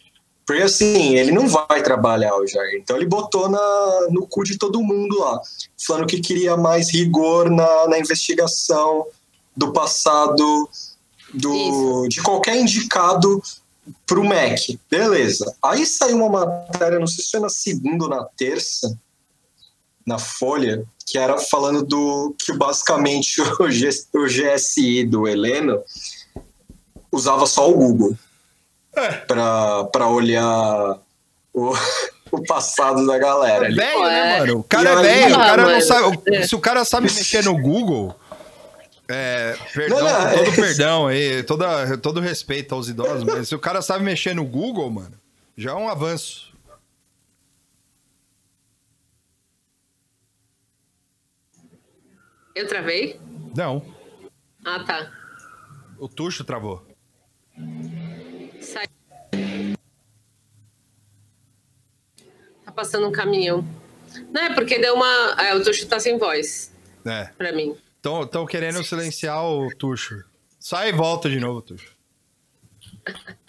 porque assim, ele não vai trabalhar o Jair. Então ele botou na, no cu de todo mundo lá, falando que queria mais rigor na, na investigação do passado do, de qualquer indicado para o MEC. Beleza. Aí saiu uma matéria, não sei se foi na segunda ou na terça, na Folha, que era falando do que basicamente o, G, o GSI do Heleno usava só o Google É. para olhar o, o passado da galera. É velho, né, É. mano? O cara E é velho, o cara não sabe. É. Se o cara sabe mexer no Google. É, perdão, Não, não, com todo é- perdão aí, toda, todo respeito aos idosos, mas se o cara sabe mexer no Google, mano, já é um avanço. Eu travei? Não, Ah, tá. o Tuxo travou. Sai. Tá passando um caminhão. Não, é porque deu uma. É, o Tuxo tá sem voz É. pra mim. Estão querendo silenciar o Tuxo. Sai e volta de novo, Tuxo.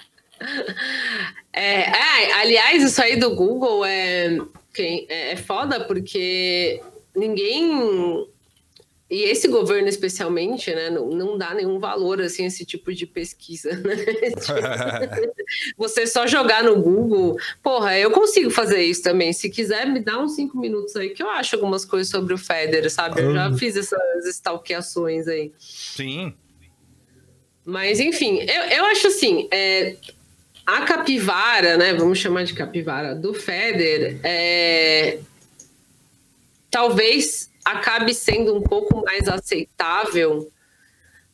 É, aliás, isso aí do Google é, é, é foda porque ninguém. E esse governo, especialmente, né, não, não dá nenhum valor assim, a esse tipo de pesquisa. Né? Você só jogar no Google. Porra, eu consigo fazer isso também. Se quiser, me dá uns cinco minutos aí que eu acho algumas coisas sobre o Federer, sabe? Eu já fiz essas stalkeações aí. Sim. Mas, enfim, eu, eu acho assim, é, a capivara, né? Vamos chamar de capivara do Feder, é, talvez acabe sendo um pouco mais aceitável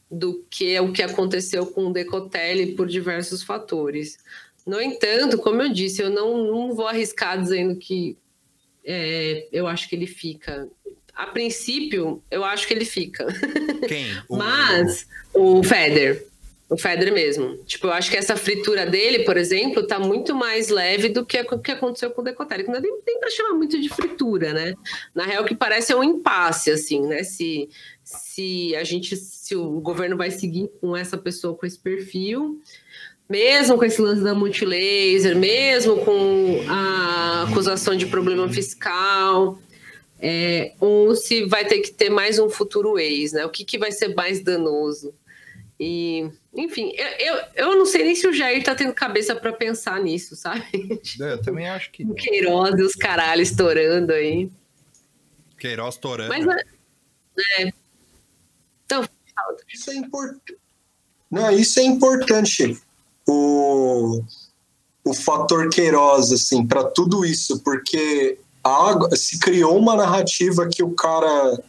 do que o que aconteceu com o Decotelli por diversos fatores. No entanto, como eu disse, eu não, não vou arriscar dizendo que é, eu acho que ele fica. A princípio, eu acho que ele fica. Quem? O- Mas o Feder, o Feder mesmo. Tipo, eu acho que essa fritura dele, por exemplo, tá muito mais leve do que o que aconteceu com o Decotelli, que não nem tem pra chamar muito de fritura, né? Na real, que parece é um impasse, assim, né? Se, se a gente, se o governo vai seguir com essa pessoa com esse perfil, mesmo com esse lance da multilaser, mesmo com a acusação de problema fiscal, é, ou se vai ter que ter mais um futuro ex, né? O que, que vai ser mais danoso? E, enfim, eu, eu, eu não sei nem se o Jair tá tendo cabeça para pensar nisso, sabe? É, Eu também acho que O. Queiroz e os caralhos estourando aí. Queiroz torando. Mas, é. Então, fala. Isso é importante. Não, isso é importante. O, o fator Queiroz, assim, para tudo isso, porque a, se criou uma narrativa que o cara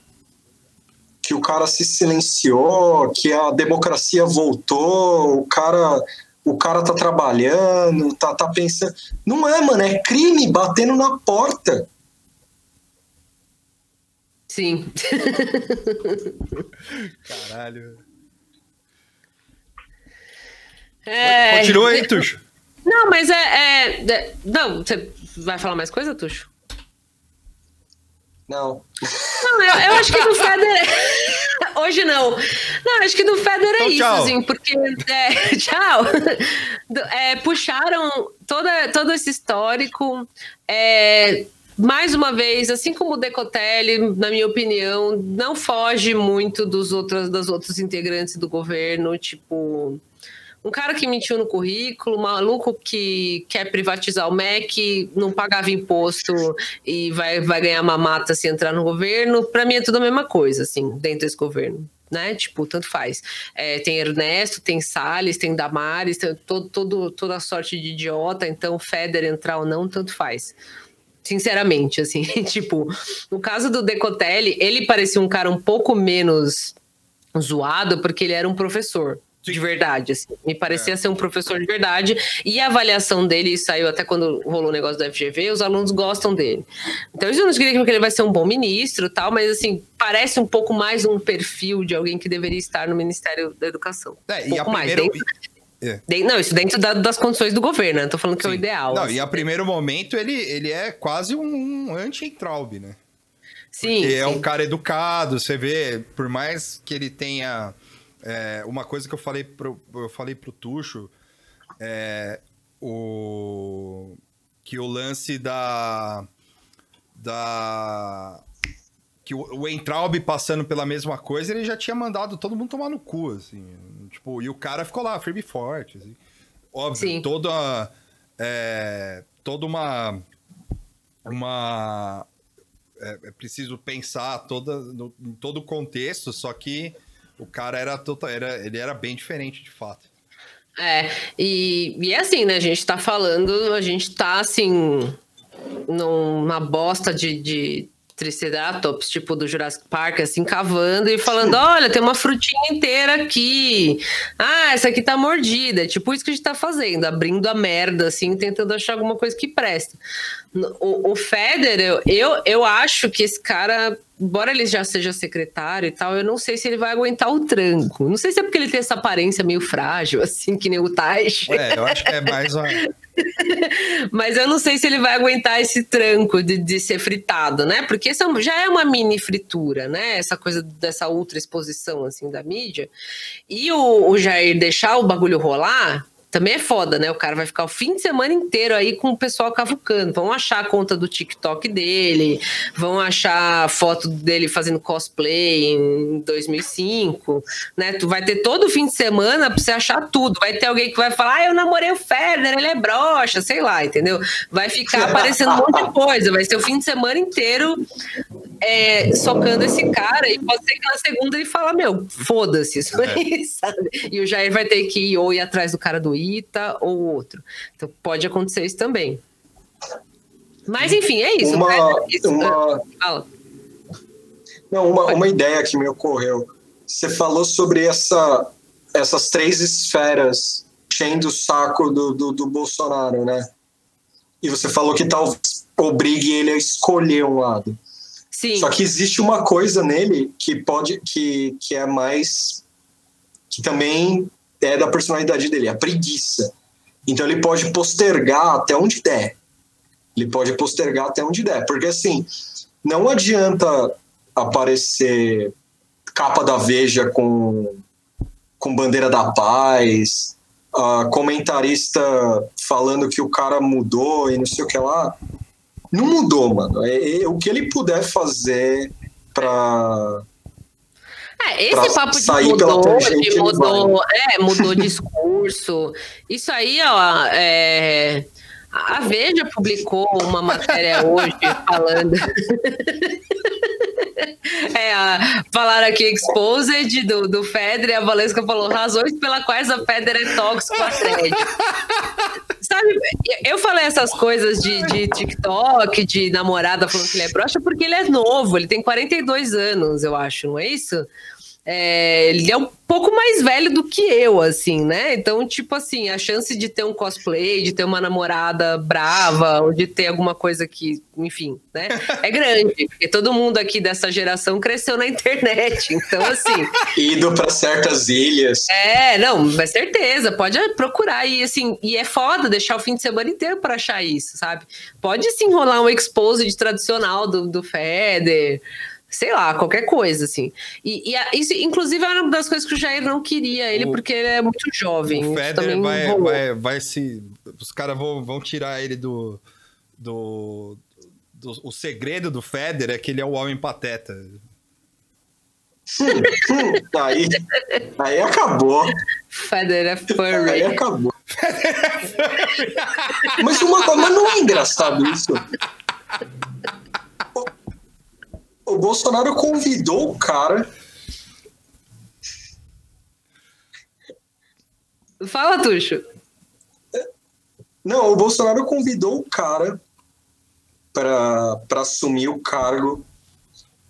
que o cara se silenciou, que a democracia voltou, o cara o cara tá trabalhando, tá, tá pensando. Não é, mano, é crime batendo na porta. Sim. Caralho. É, Continua aí, Tuxo. Não, mas é, é- é- Não, você vai falar mais coisa, Tuxo? Não. Não, eu, eu acho que do Feder. Hoje não. Não, acho que do Feder é Então, isso, tchau. assim, porque. é, tchau. É, puxaram toda, todo esse histórico. é, mais uma vez, assim como o Decotelli, na minha opinião, não foge muito dos outros, das outros integrantes do governo, tipo. Um cara que mentiu no currículo, um maluco que quer privatizar o MEC, não pagava imposto e vai, vai ganhar mamata se entrar no governo. Para mim é tudo a mesma coisa, assim, dentro desse governo. Né? Tipo, tanto faz. É, tem Ernesto, tem Salles, tem Damares, tem todo, todo, toda sorte de idiota, então Feder entrar ou não, tanto faz. Sinceramente, assim, tipo, no caso do Decotelli, ele parecia um cara um pouco menos zoado porque ele era um professor. De verdade, assim. Me parecia ser um professor de verdade. E a avaliação dele saiu até quando rolou o negócio da FGV, os alunos gostam dele. Então, isso não significa que ele vai ser um bom ministro tal, mas assim, parece um pouco mais um perfil de alguém que deveria estar no Ministério da Educação. É, um e a pouco mais. primeiro- Dentro- É. não, isso dentro da- das condições do governo, né? Tô falando que é o Sim. ideal. Não, assim. e a primeiro momento ele, ele é quase um anti-Entraub, né? Sim, Porque é sim. um cara educado, você vê, por mais que ele tenha. É, uma coisa que eu falei pro, eu falei pro Tuxo, é, o, que o lance da. da que o, o Entraub passando pela mesma coisa, ele já tinha mandado todo mundo tomar no cu, assim. tipo, e o cara ficou lá, firme e forte. Assim. Óbvio, Sim. toda. É, toda uma. Uma. É, é preciso pensar toda, no, em todo o contexto, só que o cara era, total, era. Ele era bem diferente de fato. É, e, e é assim, né? A gente tá falando, a gente tá assim, numa bosta de, de Triceratops, tipo do Jurassic Park, assim, cavando e falando: olha, tem uma frutinha inteira aqui. Ah, essa aqui tá mordida. É tipo isso que a gente tá fazendo, abrindo a merda, assim, tentando achar alguma coisa que presta. O, o Federer, eu, eu, acho que esse cara, embora ele já seja secretário e tal, eu não sei se ele vai aguentar o tranco. Não sei se é porque ele tem essa aparência meio frágil, assim, que nem o Taj. É, eu acho que é mais uma. Mas eu não sei se ele vai aguentar esse tranco de, de ser fritado, né? Porque isso é- já é uma mini fritura, né? Essa coisa dessa ultra exposição, assim, da mídia. E o, o Jair deixar o bagulho rolar... Também é foda, né? O cara vai ficar o fim de semana inteiro aí com o pessoal cavucando. Vão achar a conta do TikTok dele, vão achar a foto dele fazendo cosplay em 2005, né? Tu vai ter todo o fim de semana pra você achar tudo. Vai ter alguém que vai falar, ah, eu namorei o Federer, ele é broxa, sei lá, entendeu? Vai ficar aparecendo um monte de coisa. Vai ser o fim de semana inteiro é, socando esse cara e pode ser que na segunda ele fala, meu, foda-se isso aí, sabe? E o Jair vai ter que ir ou ir atrás do cara do Ita ou outro. Então pode acontecer isso também. Mas enfim, é isso. Uma- né? Isso, uma- Fala. Não, uma, uma ideia que me ocorreu. Você falou sobre essa, essas três esferas enchendo o saco do, do, do Bolsonaro, né? E você falou que talvez obrigue ele a escolher um lado. Sim, Só que existe uma coisa nele que pode que, que é mais que também é da personalidade dele, a preguiça. Então ele pode postergar até onde der. Ele pode postergar até onde der, porque assim, não adianta aparecer capa da Veja com com bandeira da paz, ah, comentarista falando que o cara mudou e não sei o que lá. Não mudou, mano. É, é o que ele puder fazer pra. É, esse papo de mudou, de mudou, é, mudou discurso. Isso aí, ó, é, a Veja publicou uma matéria hoje falando. É, a- falaram aqui Exposed do, do Federer, e a Valesca falou razões pela quais a Federer é tóxico a thread. Sabe, eu falei essas coisas de, de TikTok, de namorada falando que ele é broxa, porque ele é novo, ele tem 42 anos, eu acho, não é isso? É, ele é um pouco mais velho do que eu, assim, né? Então, tipo assim, a chance de ter um cosplay, de ter uma namorada brava, ou de ter alguma coisa que, enfim, né? É grande. Porque todo mundo aqui dessa geração cresceu na internet. Então, assim. Ido para certas ilhas. É, não, mas certeza, pode procurar e assim, e é foda deixar o fim de semana inteiro para achar isso, sabe? Pode sim rolar um expose de tradicional do, do Feder, sei lá, qualquer coisa, assim. E, e a- isso, inclusive, era uma das coisas que o Jair não queria ele, O- porque ele é muito jovem. O Federer também vai, rolou. vai, vai se. Os caras vão, vão tirar ele do, do, do- O segredo do Federer é que ele é o homem pateta. Hum, aí, aí acabou. Federer é Aí furry. acabou. Mas uma coisa, mas não é engraçado isso. O, Bolsonaro convidou o cara. Fala, Tuxo. Não, o Bolsonaro convidou o cara para assumir o cargo.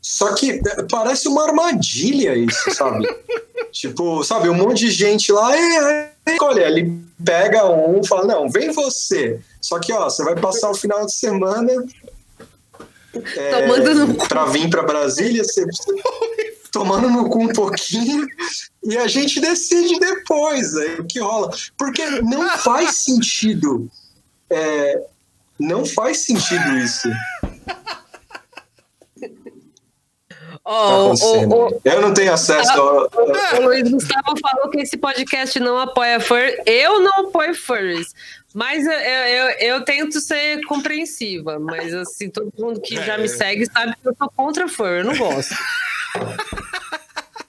Só que é, parece uma armadilha isso, sabe? tipo, sabe, um monte de gente lá, é, é, olha, ele pega um e fala, não, vem você. Só que, ó, você vai passar o final de semana é, Tomando no cu. pra vir pra Brasília, você tomando no cu um pouquinho e a gente decide depois aí, o que rola. Porque não faz sentido. é, não faz sentido isso. Ó, Tá o- acontecendo. o- o- Eu não tenho acesso a. O Luiz Gustavo falou que esse podcast não apoia furry. Eu não apoio furries. Mas eu, eu, eu tento ser compreensiva. Mas assim, todo mundo que já me segue sabe que eu sou contra furry. Eu não gosto.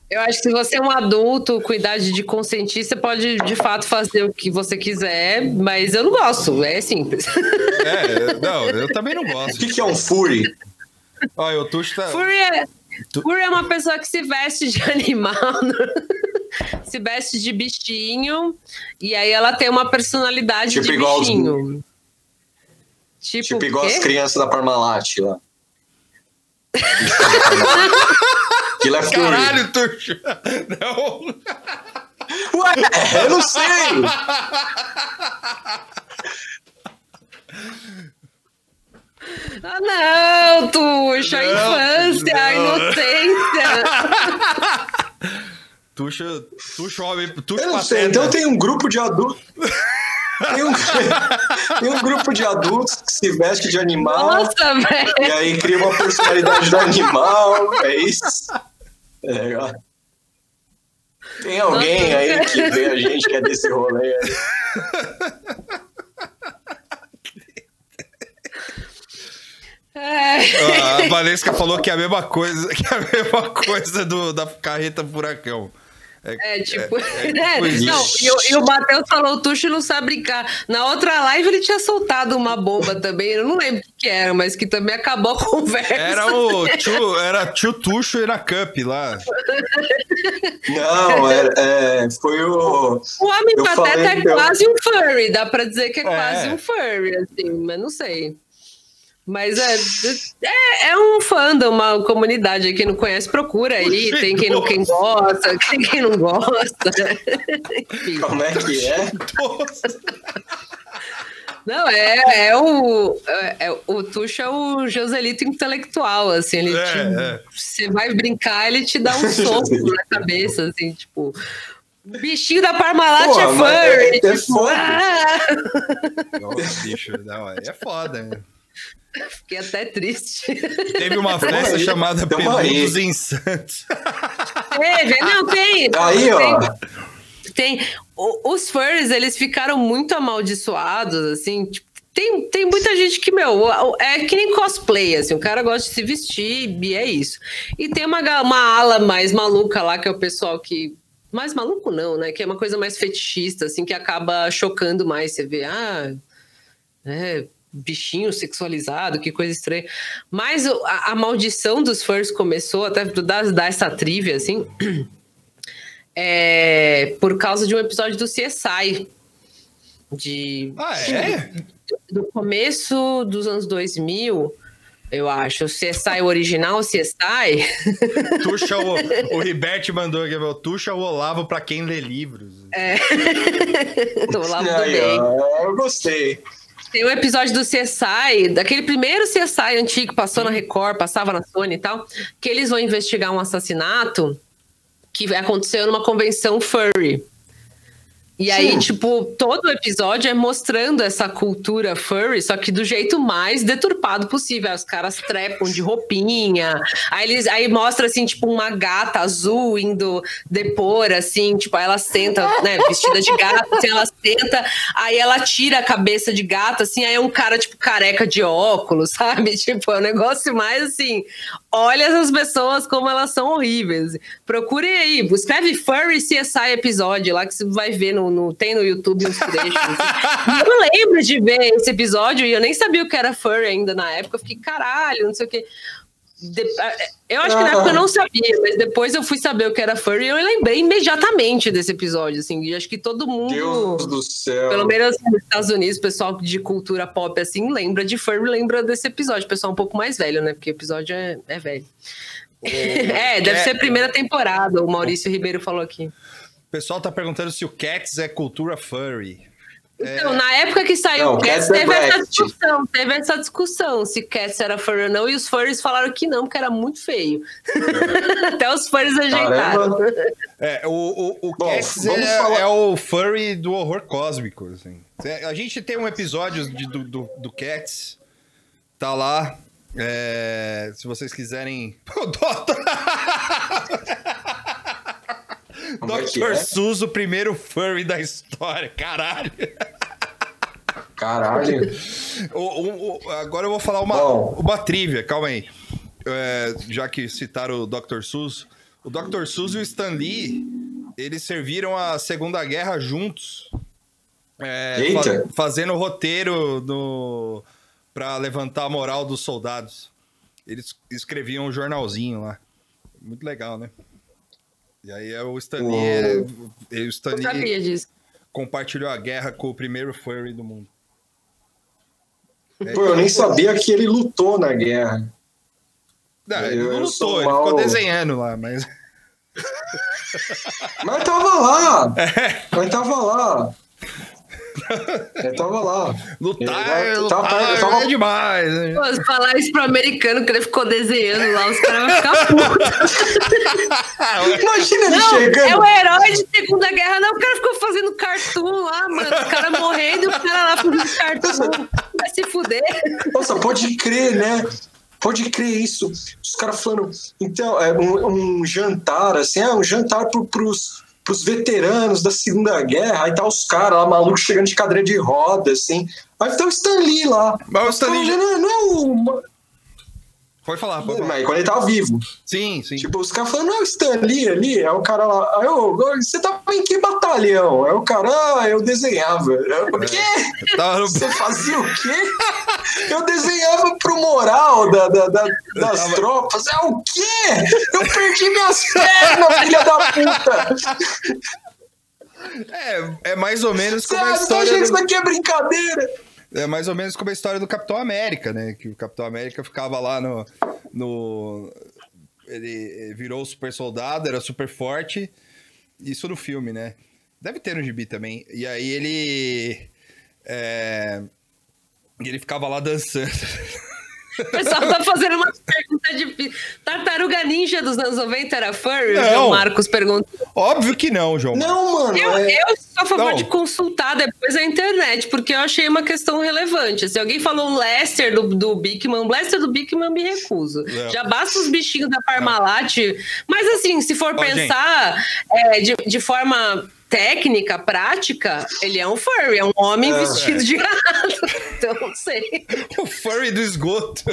Eu acho que se você é um adulto com idade de consentir, você pode de fato fazer o que você quiser, mas eu não gosto, é simples. É, não, eu também não O gosto. que, que é um furry? Olha, o Tuxo tá. Furry é, furry é uma pessoa que se veste de animal, se veste de bichinho, e aí ela tem uma personalidade Tipo de igual os- bichinho. Tipo, Tipo igual as crianças da Parmalat lá. Aquilo é furry. Caralho, Tuxo! Não! Ué, eu não sei. Ah, não, Tuxa, a infância, a não. inocência. Tuxo, Tuxo homem, Tuxo Eu não sei. Então tem um grupo de adultos. Tem um, tem um grupo de adultos que se veste de animal Nossa, velho. e aí cria uma personalidade do animal. É isso. É, ó. Tem alguém aí que vê a gente que é desse rolê aí. Ah, A Valesca falou que é a mesma coisa, que é a mesma coisa do, da carreta furacão. É, tipo. é é, tipo isso. não, e, o- e o Matheus falou: o Tuxo não sabe brincar. Na outra live ele tinha soltado uma bomba também. Eu não lembro o que era, mas que também acabou a conversa. Era o tio, era tio Tuxo e na Cup lá. Não, é, é, foi o. O homem pateta é eu- quase um furry, dá pra dizer que é, É. quase um furry, assim, mas não sei. Mas é, é, é um fandom, uma comunidade. Quem não conhece, procura aí. Puxa, Tem quem não quem gosta, tem quem não gosta. Como é que é? Não, é, é o. É, é- o Tuxo é o Joselito intelectual, assim. Ele É, te- é. Você vai brincar, ele te dá um soco na cabeça, assim, tipo. O bichinho da Parmalat Pô, é furry. é- é foda. ah! Nossa, bicho, não, é foda. né? Fiquei até triste. Teve uma festa aí, chamada. Peludos em Santos. Teve, não, tem. Aí, tem, ó. Tem. O- Os furries, eles ficaram muito amaldiçoados, assim, tipo, tem, tem muita gente que, meu, é que nem cosplay, assim, o cara gosta de se vestir e é isso. E tem uma, uma ala mais maluca lá, que é o pessoal que. Mais maluco não, né? Que é uma coisa mais fetichista, assim, que acaba chocando mais. Você vê, ah, é, bichinho sexualizado, que coisa estranha. Mas o- a, a maldição dos furries começou, até dar, dar essa trivia, assim, é, por causa de um episódio do CSI. De, Ah, é? do começo dos anos 2000, eu acho. O CSI original, o CSI. Tuxa, o, o Ribert mandou aqui, meu, Tuxa o Olavo pra quem lê livros. Muito Aí, bem. ó, eu gostei. Tem um episódio do CSI, daquele primeiro CSI antigo que passou na Record, passava na Sony e tal, que eles vão investigar um assassinato que aconteceu numa convenção furry. E aí, Sim. tipo, todo o episódio é mostrando essa cultura furry, só que do jeito mais deturpado possível. Aí os caras trepam de roupinha. Aí eles aí mostra assim, tipo, uma gata azul indo depor, assim, tipo, aí ela senta, né, vestida de gata, assim, ela senta, aí ela tira a cabeça de gato, assim, aí é um cara, tipo, careca de óculos, sabe? Tipo, é um negócio mais assim. Olha essas pessoas como elas são horríveis. Procurem aí, escreve Furry CSI episódio lá que você vai ver no, no- tem no YouTube uns trechos. eu não lembro de ver esse episódio e eu nem sabia o que era furry ainda na época. Eu fiquei, caralho, não sei o que. Eu acho que na época eu não sabia, mas depois eu fui saber o que era furry e eu lembrei imediatamente desse episódio, assim. E acho que todo mundo. Deus do céu. Pelo menos nos Estados Unidos, o pessoal de cultura pop, assim, lembra de Furry, lembra desse episódio. O pessoal um pouco mais velho, né? Porque o episódio é, é velho. é, deve É. ser a primeira temporada, o Maurício Ribeiro falou aqui. O pessoal tá perguntando se o Cats é cultura furry. Então, na época que saiu Não, o Cats, é teve essa discussão, teve essa discussão se Cats era furry ou não, e os furries falaram que não, porque era muito feio. Até os furries ajeitaram. É, o, o, o Bom, Cats vamos é, falar- é o furry do horror cósmico, assim. A gente tem um episódio de- do, do, do Cats, tá lá. é, se vocês quiserem. O Doutor... É Dr. é? Sus, o primeiro furry da história, caralho. Caralho. O- o- agora eu vou falar uma, Bom. uma trivia, calma aí. É, já que citaram o Dr. Sus, O Dr. Seuss e o Stan Lee, eles serviram a Segunda Guerra juntos. É, fa- fazendo roteiro no, pra levantar a moral dos soldados. Eles escreviam um jornalzinho lá. Muito legal, né? E aí é o Stan Lee, é- o Stan Não Lee sabia disso. compartilhou a guerra com o primeiro furry do mundo. Pô, eu nem sabia que ele lutou na guerra. Não, ele Eu- não eu sou lutou, ele mal- ficou desenhando lá, mas. Mas tava lá! Mas tava lá! Ele tava lá. Lutar, lutar tava- tava- é demais. né? Pô, se falar isso pro americano que ele ficou desenhando lá, os caras vão ficar putos. Imagina ele Não, chegando. é o herói de Segunda Guerra, não. O cara ficou fazendo cartoon lá, mano. Os caras morrendo e o cara lá fazendo cartoon. Vai se fuder. Nossa, pode crer, né? Pode crer isso. Os caras falando. Então, é um, um jantar, assim, é um jantar pro, pros, pros veteranos da Segunda Guerra. Aí tá os caras lá, malucos chegando de cadeira de roda, assim. Aí tá o Stan Lee lá. Mas o Stan Lee Não, é- não é o. Pode falar, pode falar. Mas quando ele tava vivo. Sim, sim. Tipo, os caras falando, não é o Stan Lee ali, é o cara lá. Aí eu, você tava em que batalhão? É o cara, ah, eu desenhava. Eu, o quê? Tava no- Você fazia o quê? Eu desenhava pro moral da, da- da- das tava- tropas. É o quê? Eu perdi minhas pernas, filha da puta! É, é mais ou menos Você como a acha que história isso daqui é brincadeira? É mais ou menos como a história do Capitão América, né? Que o Capitão América ficava lá no no ele virou super soldado, era super forte. Isso no filme, né? Deve ter no gibi também. E aí ele é, ele ficava lá dançando. O pessoal tá fazendo uma pergunta difícil. Tartaruga Ninja dos anos 90 era furry? O Não. João Marcos perguntou. Óbvio que não, João. Não, mano. Eu, é- eu sou a favor Não. de consultar depois a internet, porque eu achei uma questão relevante. Se alguém falou Lester do, do Bigman, Lester do Bigman me recuso. Não. Já basta os bichinhos da Parmalat. Mas assim, se for Ó, pensar é, de, de forma técnica, prática, ele é um furry, é um homem É. vestido de gado. Então, não sei. O furry do esgoto.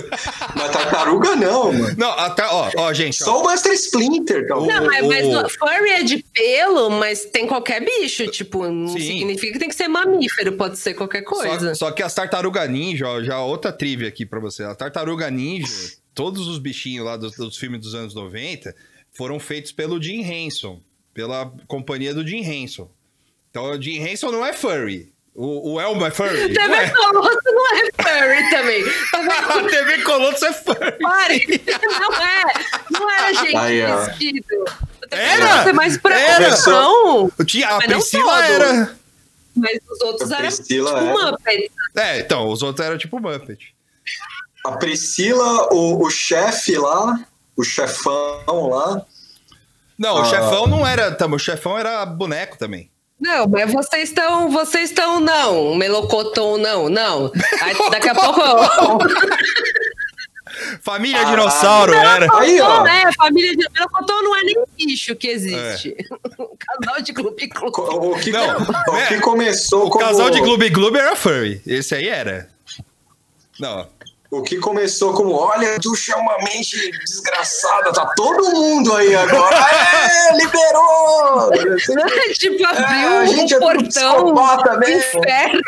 Mas tartaruga não, mano. Não, até, ó, ó, gente. ó. Só o Master Splinter, então. Não, mas, o- mas no- furry é de pelo, mas tem qualquer bicho. Tipo, não Sim. significa que tem que ser mamífero, pode ser qualquer coisa. Só, só que as tartaruga ninja, ó, já outra trivia aqui pra você. A tartaruga ninja, todos os bichinhos lá dos, dos filmes dos anos 90 foram feitos pelo Jim Henson, pela companhia do Jim Henson. Então o Jim Henson não é furry. O, o Elmo é furry? TV é. Colosso não é furry também. Tá TV Colosso é furry. Pare! Não é! Não era gente Aí, vestido. Era! É mais pra Era! não, Tinha, a Mas Priscila era. mas os outros eram tipo era. Muppets. É, então, os outros eram tipo Muppet. A Priscila, o, o chefe lá, o chefão lá. Não, o Ah. chefão não era. Tamo, o chefão era boneco também. Não, mas vocês estão, vocês estão não, melocotão não, não. Aí, daqui a pouco Família Ah, dinossauro não. era. Aí, ó. Melocotão, né? Família de melocotão não é nem bicho que existe. Um casal de clube clube. O, o que, Não, o é. que começou O como, casal de Gloob Gloob era furry. Esse aí era. Não. O que começou como, olha, Ducha é uma mente desgraçada, tá todo mundo aí agora. É, liberou! tipo, É, abriu a gente um é portão do inferno.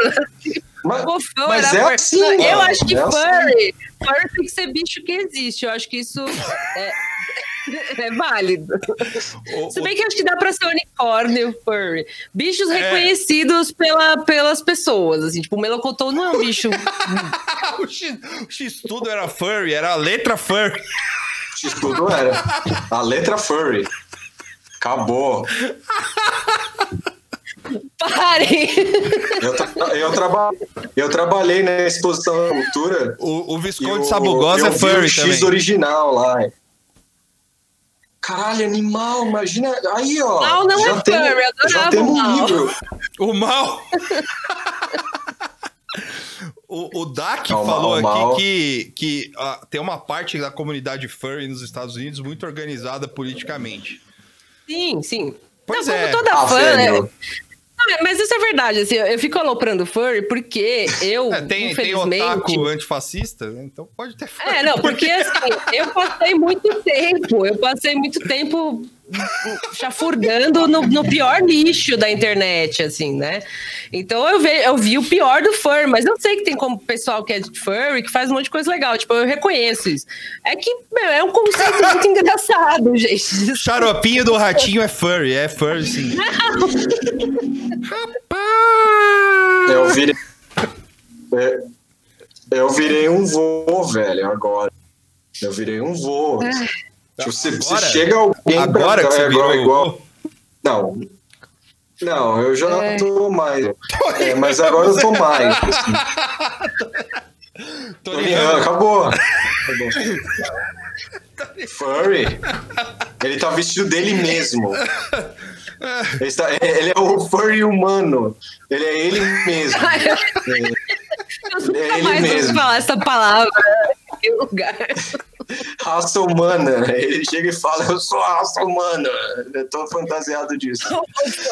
Mas, Fofão mas era é furry. assim, Não, Eu acho que é assim. furry, furry tem que ser bicho que existe. Eu acho que isso é, é válido. O- Se bem que eu acho que dá pra ser unicórnio furry. Bichos É. reconhecidos pela, pelas pessoas. Assim, tipo, o melocotão não é um bicho. o, X, o X tudo era furry, era a letra furry. X tudo era. A letra furry. Acabou. Pare! Eu, tra- eu, traba- eu trabalhei na exposição da cultura. O, o Visconde o- Sabugosa eu é vi furry o X também. original lá. Caralho, animal, imagina. Aí, ó. Mal não é tem, furry, eu já adorava tem o um mal. livro. O mal. o, o Dak Não, falou aqui mal- que, que ah, tem uma parte da comunidade furry nos Estados Unidos muito organizada politicamente. Sim, sim. Pois não, é. como toda Ah, fã, né? Ah, mas isso é verdade, assim, eu, fico aloprando furry porque eu, É, tem, tem infelizmente... otaku antifascista, né? então pode ter É, não, porque assim, eu passei muito tempo, eu passei muito tempo chafurdando no, no pior nicho da internet, assim, né? Então eu, ve, eu vi o pior do fur, mas eu sei que tem como pessoal que é de furry que faz um monte de coisa legal, tipo, eu reconheço isso. É que, meu, é um conceito muito engraçado, gente. Xaropinho do ratinho é furry, é furry sim. Eu virei. eu virei um vô, velho, agora. Eu virei um vô. Tipo, se, se Agora? chega alguém Agora pra, que você é, virou igual, igual- Não. Não, eu já É. tô mais. É, mas agora eu tô mais. Assim. Ah, Ramos. acabou. Acabou. Furry. Ele tá vestido dele mesmo. Ele, está- ele é o furry humano. Ele é ele mesmo. Eu nunca É ele mais ouvi mesmo. falar essa palavra em lugar. Raça humana. Ele chega e fala: Eu sou a raça humana. Eu tô fantasiado disso.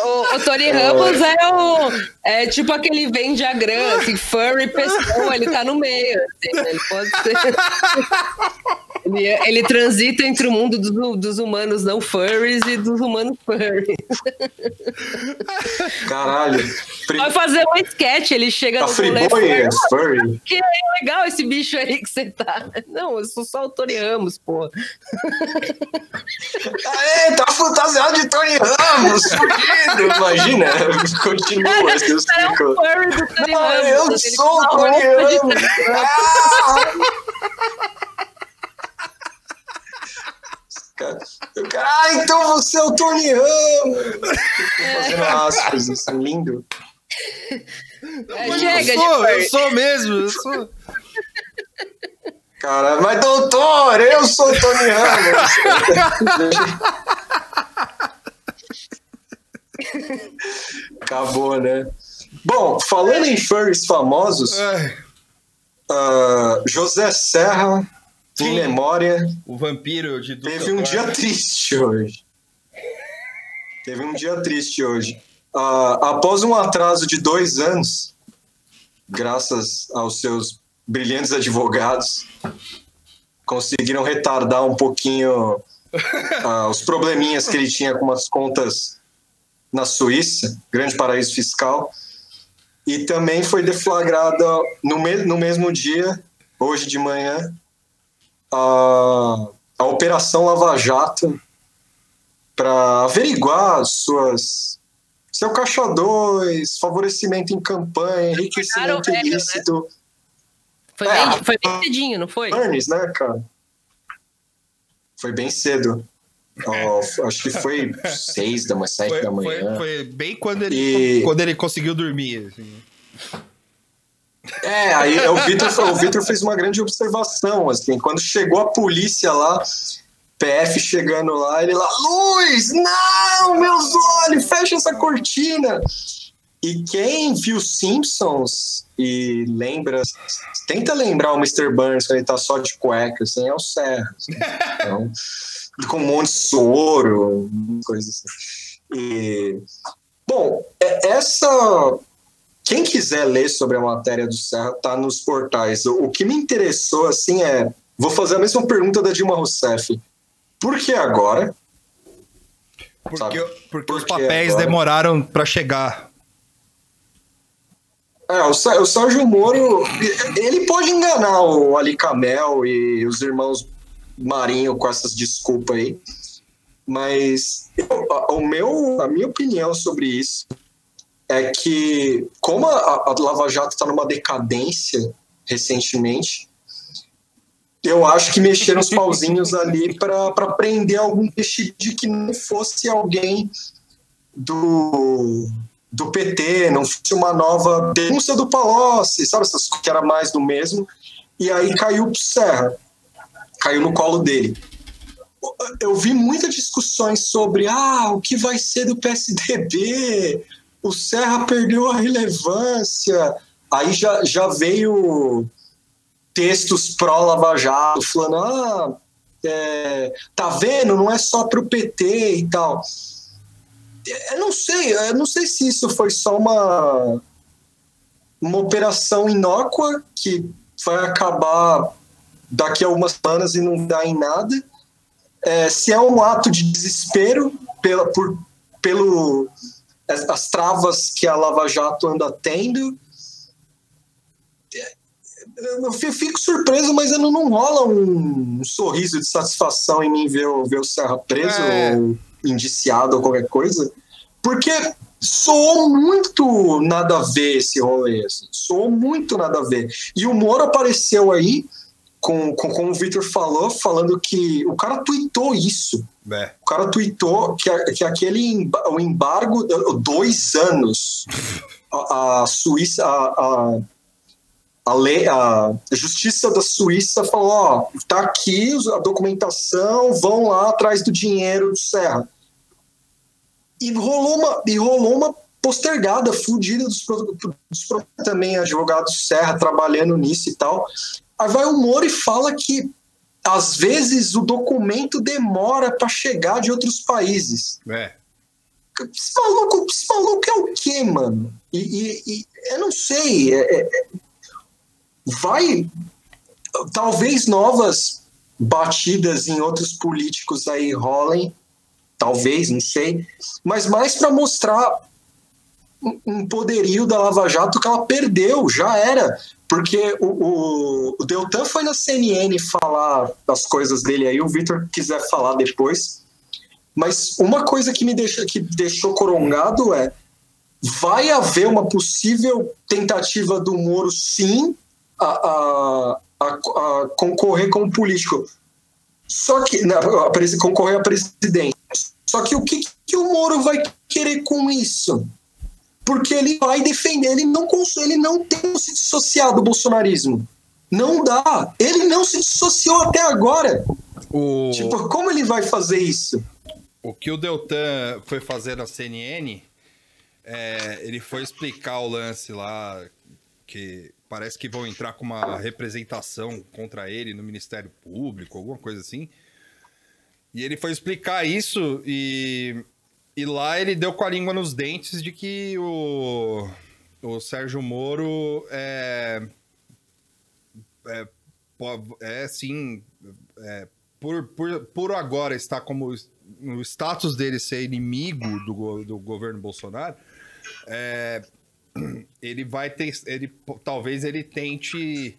O, o Tony Ramos é o. É tipo aquele Venn diagrama, assim, furry pessoa, ele tá no meio. assim, né? ele pode ser. Ele, ele transita entre o mundo dos, dos humanos não furries e dos humanos furries. Caralho. Vai fazer um sketch, ele chega A no rolê Friboi é furry. Que legal esse bicho aí que você tá. Não, eu sou só o Tony Ramos, pô. Aê, tá fantasiado de Tony Ramos, fudido. Imagina, continua esse É um ciclo. furry do Tony Ah, Ramos. eu sou o Tony Ramos. Ah! Ah, então você é o Tony Ramos! Fazendo aspas, assim, lindo. É, chega de eu sou, eu sou mesmo, eu sou. Cara, mas doutor, eu sou o Tony Ramos! Acabou, né? Bom, falando em furries famosos, ah, José Serra, em Sim. memória, o vampiro de Teve um dia triste hoje. Teve um dia triste hoje. Ah, após um atraso de dois anos, graças aos seus brilhantes advogados, conseguiram retardar um pouquinho ah, os probleminhas que ele tinha com umas contas na Suíça, grande paraíso fiscal. E também foi deflagrada no, me no mesmo dia, hoje de manhã, a, a Operação Lava Jato para averiguar suas seu caixa 2, favorecimento em campanha, enriquecimento velho, né? Foi, É, bem, foi bem cedinho, não foi? Burns, né, cara? Foi bem cedo. Ó, acho que foi seis da manhã, sete Foi, da foi, manhã. foi bem quando ele, E- quando ele conseguiu dormir. assim. É, aí o Vitor, o Vitor fez uma grande observação, assim, quando chegou a polícia lá, PF chegando lá, ele lá, luz, não, meus olhos, fecha essa cortina. E quem viu Simpsons e lembra, tenta lembrar o Mr. Burns quando ele tá só de cueca, assim, é o Serra. assim. Então, com um monte de soro, coisas assim. E, bom, é- essa quem quiser ler sobre a matéria do Serra tá nos portais. O, que me interessou assim é, vou fazer a mesma pergunta da Dilma Rousseff. Por que agora? Porque, Sabe? porque os papéis agora? demoraram pra chegar. É, o, Sé- o Sérgio Moro, ele pode enganar o Ali Camel e os irmãos Marinho com essas desculpas aí, mas eu- a, o meu, a minha opinião sobre isso é que, como a, a Lava Jato está numa decadência recentemente, eu acho que mexeram os pauzinhos ali para prender algum peixe de que não fosse alguém do, do PT, não fosse uma nova denúncia do Palocci, sabe? Essas que era mais do mesmo. E aí caiu pro Serra, caiu no colo dele. Eu vi muitas discussões sobre ah, o que vai ser do PSDB, o Serra perdeu a relevância. Aí já, já veio textos pró-Lava Jato falando: ah, é, tá vendo, não é só pro PT e tal. Eu não sei, eu não sei se isso foi só uma uma operação inócua que vai acabar daqui a algumas semanas e não dá em nada. É, se é um ato de desespero pela, por, pelo as, as travas que a Lava Jato anda tendo. Eu fico surpreso, mas não, não rola um, sorriso de satisfação em mim ver, ver o Serra preso É. ou indiciado ou qualquer coisa. Porque soou muito nada a ver esse rolê. Assim. Soou muito nada a ver. E o Moro apareceu aí, com, com, como o Victor falou, falando que o cara tweetou isso. É. O cara tweetou que, que aquele o embargo, dois anos, a, a Suíça, a, a, a, lei, a justiça da Suíça falou: ó, tá aqui a documentação, vão lá atrás do dinheiro do Serra. E rolou uma, e rolou uma postergada fudida dos, dos também advogados Serra trabalhando nisso e tal. Aí vai o Moro e fala que às vezes o documento demora para chegar de outros países. É. Esse maluco, esse maluco é o quê, mano? E, e- e eu não sei. é- é- vai. Talvez novas batidas em outros políticos aí rolem. Talvez, não sei. Mas mais para mostrar um- poderio da Lava Jato que ela perdeu, já era. Porque o, o, o Deltan foi na CNN falar das coisas dele aí, o Vitor quiser falar depois. Mas uma coisa que me deixa, que deixou corongado é: vai haver uma possível tentativa do Moro, sim, a, a, a, a concorrer como político. Só que. Não, a presi- concorrer à presidência. Só que o que, que o Moro vai querer com isso? Porque ele vai defender, ele não, ele não tem se dissociar do bolsonarismo. Não dá. Ele não se dissociou até agora. O, Tipo, como ele vai fazer isso? o que o Deltan foi fazer na CNN, é, ele foi explicar o lance lá, que parece que vão entrar com uma representação contra ele no Ministério Público, alguma coisa assim. E ele foi explicar isso e, e lá ele deu com a língua nos dentes de que o, o Sérgio Moro é, é, é sim, é, por, por, por agora está como no status dele ser inimigo do, do governo Bolsonaro, é, ele vai ter, ele talvez ele tente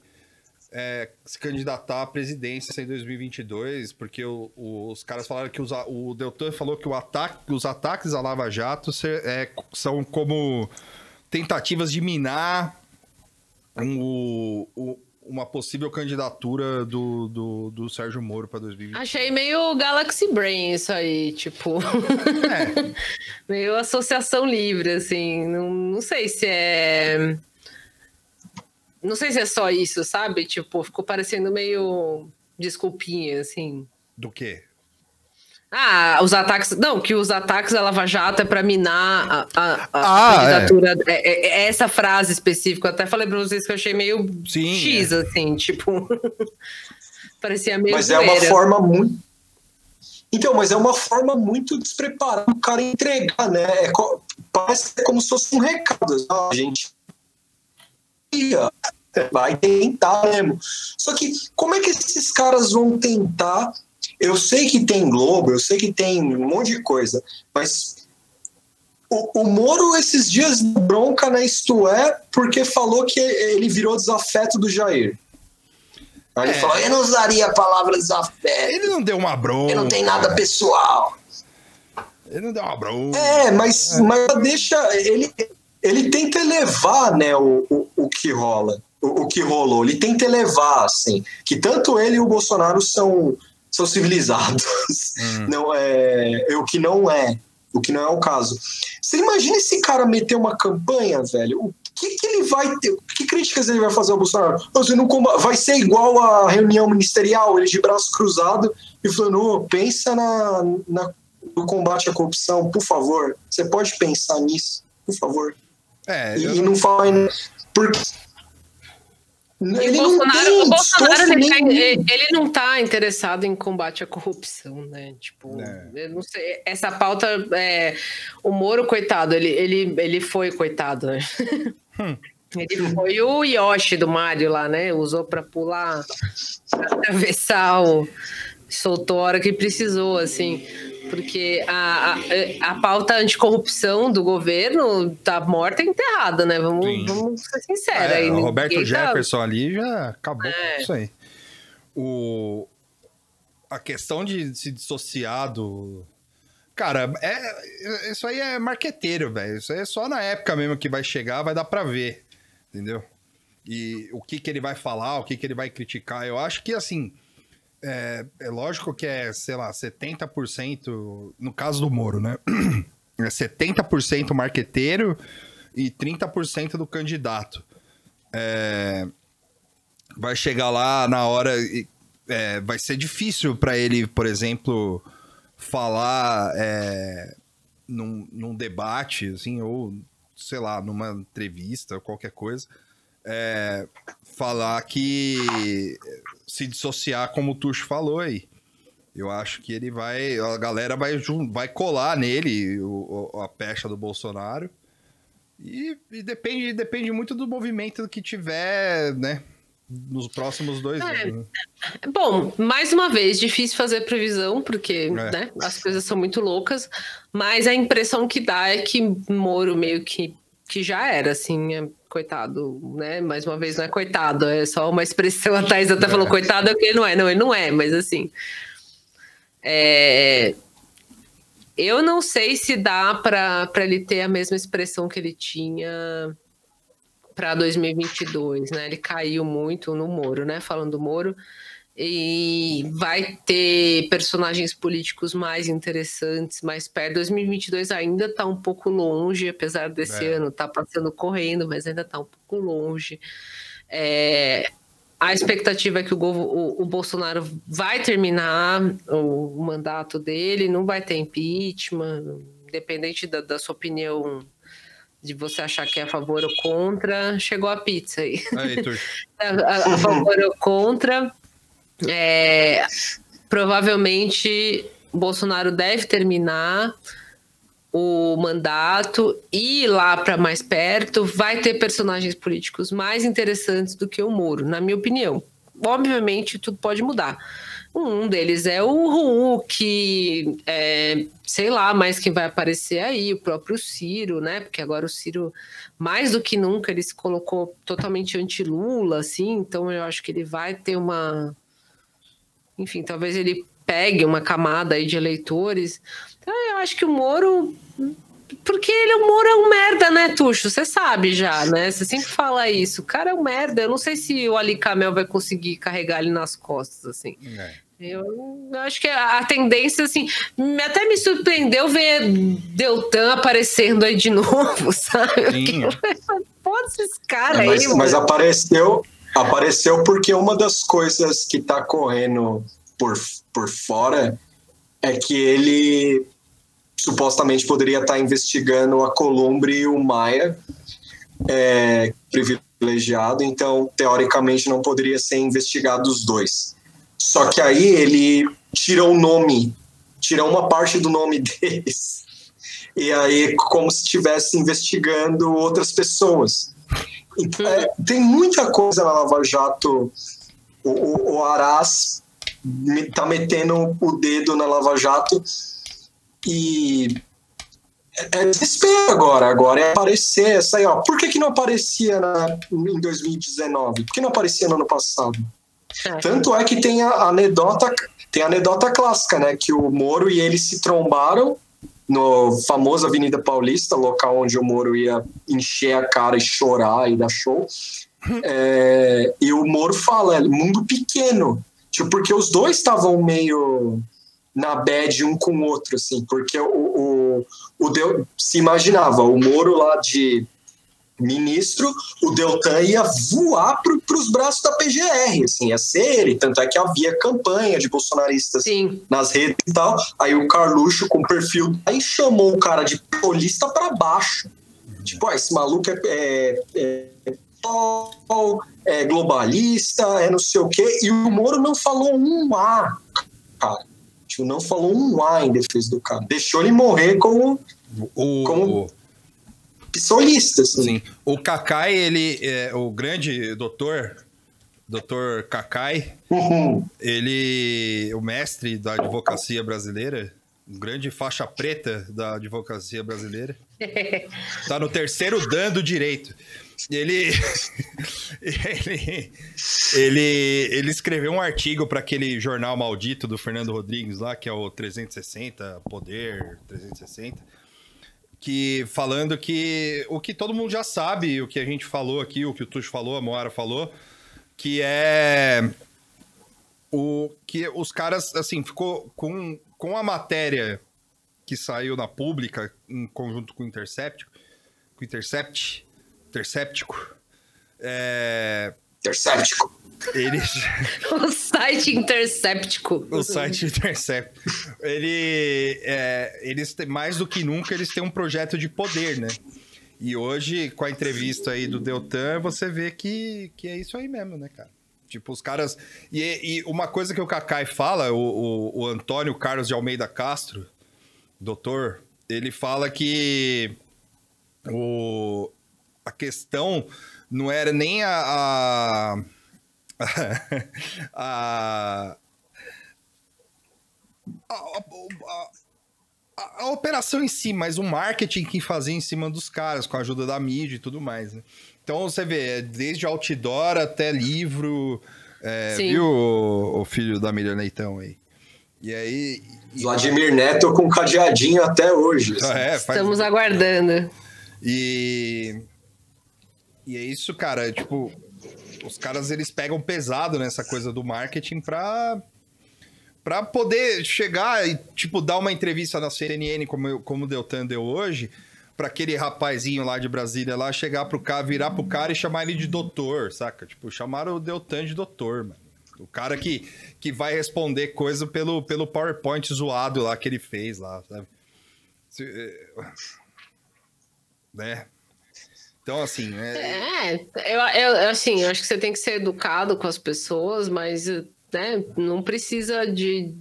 é, se candidatar à presidência em 2022, porque o- o- os caras falaram que os o Deltan falou que ataque, os ataques à Lava Jato ser- é, são como tentativas de minar um- o- uma possível candidatura do, do, do Sérgio Moro para 2022. Achei meio Galaxy Brain isso aí, tipo. É, meio associação livre, assim. Não, não sei se é. Não sei se é só isso, sabe? Tipo, ficou parecendo meio desculpinha, assim. do quê? Ah, os ataques. Não, que os ataques à Lava Jato é pra minar a, a, a Ah, candidatura. É. É, é essa frase específica. Eu até falei pra vocês que eu achei meio Sim, X, assim, tipo. Parecia meio. Mas é uma zoeira. forma muito. Então, mas é uma forma muito despreparada do cara entregar, né? É co- Parece que é como se fosse um recado. A gente ia, vai tentar mesmo. Só que como é que esses caras vão tentar? Eu sei que tem Globo, eu sei que tem um monte de coisa, mas o, o Moro esses dias bronca na Isto É porque falou que ele virou desafeto do Jair. Aí ele É. falou, eu não usaria a palavra desafeto. Ele não deu uma bronca. Eu não tenho nada pessoal. Ele não deu uma bronca. É, mas, mas deixa. Ele, ele tenta elevar né, o, o, o que rola, o, o que rolou. Ele tenta elevar, assim. Que tanto ele e o Bolsonaro são, são civilizados. Não é, é o que não é. O que não é o caso. Você imagina esse cara meter uma campanha, velho? O que, que ele vai ter? Que críticas ele vai fazer ao Bolsonaro? Você não comba- vai ser igual a reunião ministerial, ele de braço cruzado e falando: "Ô, pensa na, na, no combate à corrupção, por favor. Você pode pensar nisso, por favor. É, E, eu e não fala. Porque Ele o não Bolsonaro, tem o Bolsonaro ele, tá- ele não está interessado em combate à corrupção, né? Tipo, É. eu não sei. Essa pauta, é, o Moro, coitado, ele, ele, ele foi coitado, né? Ele foi o Yoshi do Mario lá, né? Usou para pular, pra atravessar o. Soltou a hora que precisou, assim. Porque a, a, a pauta anticorrupção do governo tá morta e enterrada, né? Vamos, Sim. vamos ser sinceros. É, aí, o Roberto tá- Jefferson ali já acabou É. com isso aí. O... A questão de se dissociar do. Cara, é... isso aí é marqueteiro, velho. Isso aí é só na época mesmo que vai chegar, vai dar pra ver. Entendeu? E o que, que ele vai falar, o que, que ele vai criticar. Eu acho que, assim. É, é lógico que é, sei lá, 70%. No caso do Moro, né? É 70% marqueteiro e 30% do candidato. É, vai chegar lá na hora. é, vai ser difícil para ele, por exemplo, falar é, num, num debate, assim, ou sei lá, numa entrevista, qualquer coisa, é, falar que se dissociar, como o Tuxo falou aí. Eu acho que ele vai. A galera vai, vai colar nele o, o- a pecha do Bolsonaro. E, e depende, depende muito do movimento que tiver, né? Nos próximos dois É. anos. né? Bom, mais uma vez, difícil fazer previsão, porque É. né, as coisas são muito loucas, mas a impressão que dá é que Moro meio que, que já era, assim, é, coitado, né? Mais uma vez, não é coitado, é só uma expressão, a Thais até falou coitado, é porque ele não é, não, ele não é, mas assim. É, eu não sei se dá para ele ter a mesma expressão que ele tinha para 2022, né? Ele caiu muito no Moro, né? Falando do Moro. E vai ter personagens políticos mais interessantes, mais perto. 2022 ainda está um pouco longe, apesar desse É. ano estar passando correndo, mas ainda está um pouco longe. É, a expectativa é que o, o- o Bolsonaro vai terminar o mandato dele, não vai ter impeachment, independente da, da sua opinião, de você achar que é a favor ou contra, chegou a pizza aí. Aí, a, a- a favor ou contra. É, provavelmente Bolsonaro deve terminar o mandato e lá para mais perto vai ter personagens políticos mais interessantes do que o Moro, na minha opinião. Obviamente, tudo pode mudar. Um deles é o Hulk, é, sei lá mais quem vai aparecer aí, o próprio Ciro, né? Porque agora o Ciro, mais do que nunca, ele se colocou totalmente anti-Lula, assim, então eu acho que ele vai ter uma. Enfim, talvez ele pegue uma camada aí de eleitores. Então eu acho que o Moro. Porque ele, o Moro é um merda, né, Tuxo? Você sabe já, né? Você sempre fala isso. O cara é um merda. Eu não sei se o Ali Camel vai conseguir carregar ele nas costas, assim. É. Eu acho que a tendência, assim, me- até me surpreendeu ver Deltan aparecendo aí de novo, sabe? Sim. Pode esses caras É, mas, aí, mas mano. apareceu, apareceu porque uma das coisas que tá correndo por, por fora é que ele supostamente poderia estar investigando a Columbre e o Maia, é, privilegiado, então teoricamente não poderia ser investigado os dois. Só que aí ele tira o nome, tira uma parte do nome deles. E aí, como se estivesse investigando outras pessoas. É, tem muita coisa na Lava Jato. O, o, o Arás me- tá metendo o dedo na Lava Jato e é é desespero agora. Agora é aparecer essa aí, ó. Por que, que não aparecia na, em 2019? Por que não aparecia no ano passado? É. Tanto é que tem a anedota, tem a anedota clássica, né? Que o Moro e ele se trombaram no famoso Avenida Paulista, local onde o Moro ia encher a cara e chorar e dar show. É, e o Moro fala, é mundo pequeno. Tipo, porque os dois estavam meio na bad um com o outro, assim, porque o, o, o Del, se imaginava, o Moro lá de ministro, o Deltan ia voar para os braços da PGR, assim, ia ser ele, tanto é que havia campanha de bolsonaristas Sim. nas redes e tal, aí o Carluxo com perfil, aí chamou o cara de polista para baixo, tipo, ah, esse maluco é, é, é, é globalista, é não sei o quê, e o Moro não falou um A, cara. Tipo, não falou um A em defesa do cara. Deixou ele morrer como, O, como psolista, assim. Sim. O Kakai, ele é o grande doutor, doutor Kakai, Uhum. ele, o mestre da advocacia brasileira, um grande faixa preta da advocacia brasileira, tá no terceiro dan do direito. Ele, ele, ele, ele escreveu um artigo para aquele jornal maldito do Fernando Rodrigues lá, que é o 360 Poder 360, que falando que o que todo mundo já sabe, o que a gente falou aqui, o que o Tuxo falou, a Moara falou, que é o que os caras assim ficou com, com a matéria que saiu na pública em conjunto com o Intercept, com o Intercept, Interceptico, é, Interséptico. Eles O site interceptico. o site Intercept, ele, é, eles têm, mais do que nunca eles têm um projeto de poder, né? E hoje, com a entrevista aí do Deltan, você vê que, que é isso aí mesmo, né, cara? Tipo, os caras. E, e uma coisa que o Kakai fala, o, o, o Antônio Carlos de Almeida Castro, doutor, ele fala que o, a questão não era nem a. a, a, a, a- a- a operação em si, mas o marketing que fazia em cima dos caras, com a ajuda da mídia e tudo mais, né? Então você vê, é desde outdoor até livro, é, Sim. viu o, o filho da Miriam Leitão aí? E aí. e- Vladimir Neto com cadeadinho até hoje. assim. É, faz- Estamos aguardando. E. E é isso, cara. Tipo, os caras eles pegam pesado nessa coisa do marketing pra. Pra poder chegar e, tipo, dar uma entrevista na CNN, como, eu- como o Deltan deu hoje, pra aquele rapazinho lá de Brasília lá chegar pro cara, virar pro cara e chamar ele de doutor, saca? Tipo, chamaram o Deltan de doutor, mano. O cara que, que vai responder coisa pelo, pelo PowerPoint zoado lá que ele fez lá, sabe? É, Né? Então, assim, é, É, eu, eu, assim, eu acho que você tem que ser educado com as pessoas, mas né, não precisa de,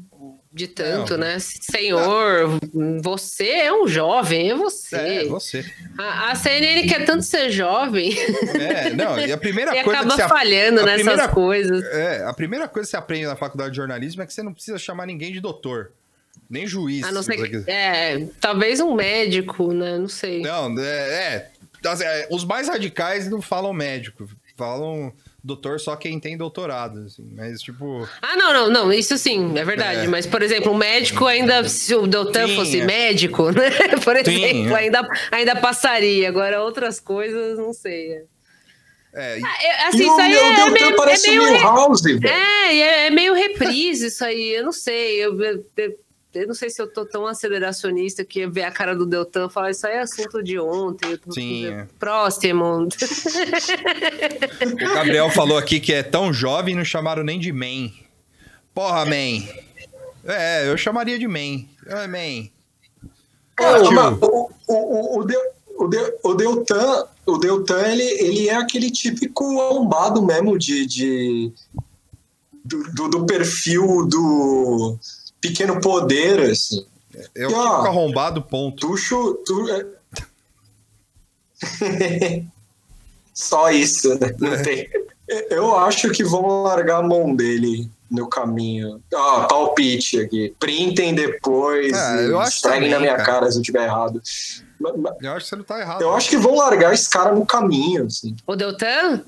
de tanto, Não. né? Senhor, você é um jovem, é você. é você. A, a CNN quer tanto ser jovem É, não, e a primeira e coisa acaba que você, falhando a nessas primeira- coisas. é, a primeira coisa que você aprende na faculdade de jornalismo é que você não precisa chamar ninguém de doutor, nem juiz. A não se ser que. É, talvez um médico, né? Não sei. Não, é, é, os mais radicais não falam médico, falam doutor só quem tem doutorado, assim, mas tipo, Ah, não, não, não, isso sim, é verdade. É. Mas, por exemplo, um médico ainda, se o doutor Sim, fosse é. médico, né? Por Sim, exemplo, é. ainda, ainda passaria. Agora, outras coisas, não sei. é. é, Ah, é, assim, E isso o aí é Deltan meio, é parece meio o Milhouse, velho. É, e é, é meio reprise isso aí. Eu não sei. Eu, eu, eu- eu não sei se eu tô tão aceleracionista que ver a cara do Deltan e falar isso aí é assunto de ontem. Sim, é. Próximo. o Gabriel falou aqui que é tão jovem e não chamaram nem de man. Porra, man. É, eu chamaria de man. Oi, man. O, o, o, o, Del- o, Del- o Deltan, o Deltan ele, ele é aquele típico arrombado mesmo de, de do, do, do perfil do pequeno poder, assim. É o E, ó, arrombado, ponto. Tuxo. Tu, é- Só isso, né? Não tem. Eu acho que vão largar a mão dele no caminho. Ah, palpite aqui. Printem depois. E eu acho também, na minha cara. cara se eu estiver errado. Eu acho que você não tá errado. Eu acho que vão largar esse cara no caminho, assim. o Deltan?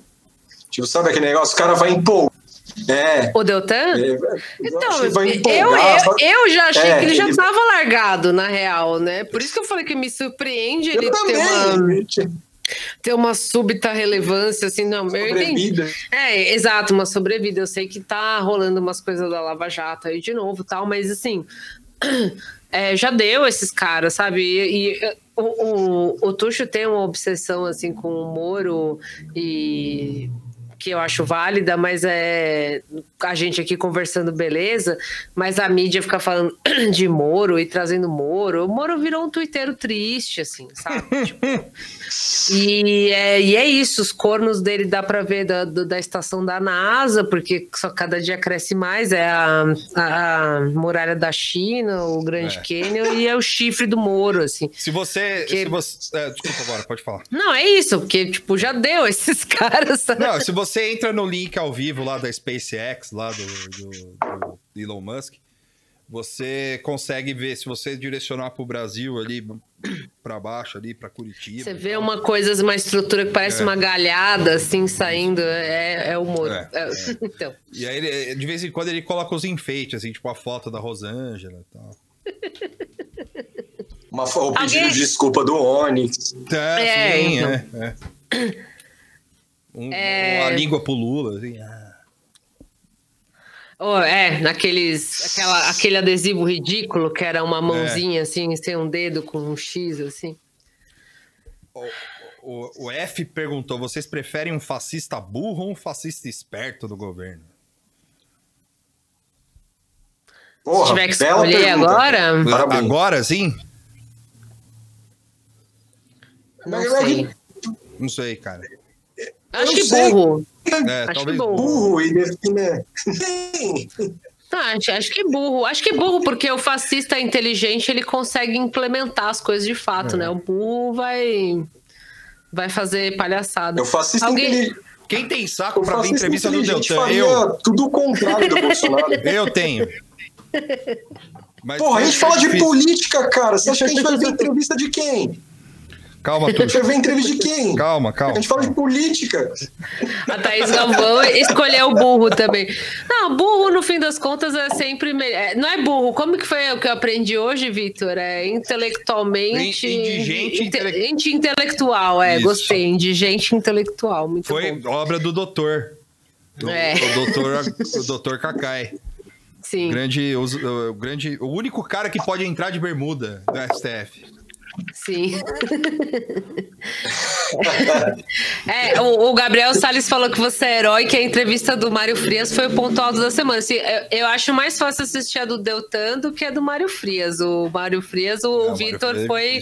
Tipo, sabe aquele negócio? O cara vai empolgar. É. O Deltan? é, eu Então, eu, eu, eu já achei É, que ele já ele- estava largado, na real, né? Por isso que eu falei que me surpreende ele Eu ter uma, também. ter uma súbita relevância, assim, não, eu entendi. Sobrevida. É, exato, uma sobrevida. Eu sei que tá rolando umas coisas da Lava Jato aí de novo tal, mas assim, é, já deu esses caras, sabe? E, e, o, o, o Tuxo tem uma obsessão, assim, com o Moro e que eu acho válida, mas é a gente aqui conversando, beleza, mas a mídia fica falando de Moro e trazendo Moro. O Moro virou um twitteiro triste, assim, sabe? tipo, e, é, e é isso, os cornos dele dá para ver da, da estação da NASA, porque só cada dia cresce mais. É a, a, a muralha da China, o Grande é. Canyon e é o chifre do Moro, assim. Se você. Se você é, desculpa agora, pode falar. Não, é isso, porque, tipo, já deu esses caras. Não, se você entra no link ao vivo lá da SpaceX, lá do, do, do Elon Musk, você consegue ver se você direcionar para o Brasil ali para baixo ali para Curitiba. Você vê uma coisa, uma estrutura que parece é. uma galhada assim saindo, é, é o Moro. É, é. então. E aí de vez em quando ele coloca os enfeites assim, tipo a foto da Rosângela e tal. Uma, o pedido Alguém... de desculpa do Onix. Tá, é, sim, então. é, é. Um, é... Uma língua pro Lula, assim. Ah. Oh, é, naqueles, aquela, aquele adesivo ridículo que era uma mãozinha é. assim, sem um dedo com um X assim. O, o, o, F perguntou: vocês preferem um fascista burro ou um fascista esperto do governo? Porra, Se tiver que escolher pergunta. agora. Parabéns. Agora sim? Não sei. Não sei, cara. Acho que burro. É, acho que burro. burro e define. Ah, acho, acho que burro. Acho que burro, porque o fascista inteligente ele consegue implementar as coisas de fato, é. né? O burro vai, vai fazer palhaçada. O fascista Alguém... inteligente. Quem tem saco pra ver entrevista do Deltan? Eu. Tudo o contrário do Bolsonaro. Eu tenho. Mas Porra, a gente fala de política, cara. Você acha que a gente vai ver entrevista de quem? Calma, Tuxo. Você vê entrevista de quem? Calma, calma. A gente fala de política. A Thaís Galvão escolheu o burro também. Não, burro, no fim das contas, é sempre. É, não é burro. Como que foi o que eu aprendi hoje, Vitor? É intelectualmente. Indigente inte... intelectual, é. Isso. Gostei. Indigente intelectual. Muito foi bom. obra do doutor. Do, é. O doutor, o doutor Kakai. Sim. Grande, o, o, grande, o único cara que pode entrar de bermuda do STF. Sim. é, o, o, Gabriel Salles falou que você é herói, que a entrevista do Mário Frias foi o ponto alto da semana. Assim, eu, eu, acho mais fácil assistir a do Deltan do que a do Mário Frias. O Mário Frias, o, o Vitor é foi.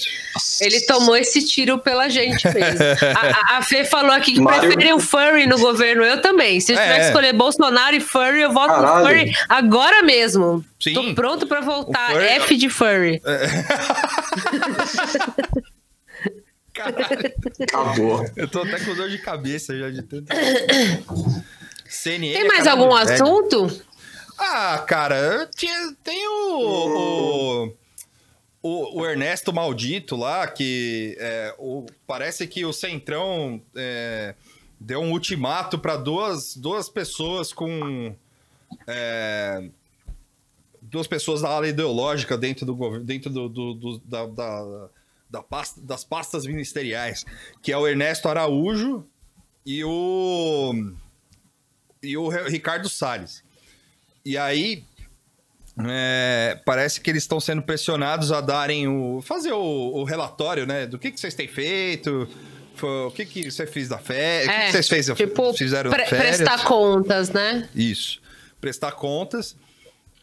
Ele tomou esse tiro pela gente mesmo. a, a Fê falou aqui que Mário... prefere o Furry no governo. Eu também. Se eu tiver é. que escolher Bolsonaro e Furry, eu voto Caralho. no Furry agora mesmo. Sim. Tô pronto pra voltar. Furry... F de Furry. É. Caralho. Acabou. Eu tô até com dor de cabeça já de tanto. CNN Tem mais algum assunto? Ah, cara, tinha, tem o, o, o, o, Ernesto Maldito lá, que é, o, parece que o Centrão é, deu um ultimato para duas, duas pessoas com. É, duas pessoas da ala ideológica dentro do governo, dentro do, do, do da, da, da pasta, das pastas ministeriais, que é o Ernesto Araújo e o e o Ricardo Salles. E aí é, parece que eles estão sendo pressionados a darem o fazer o, o relatório, né, do que, que vocês têm feito, o que, que você fez da férias, é, o que, que é, vocês fez, tipo, fizeram pre férias. Prestar contas, né? Isso, prestar contas.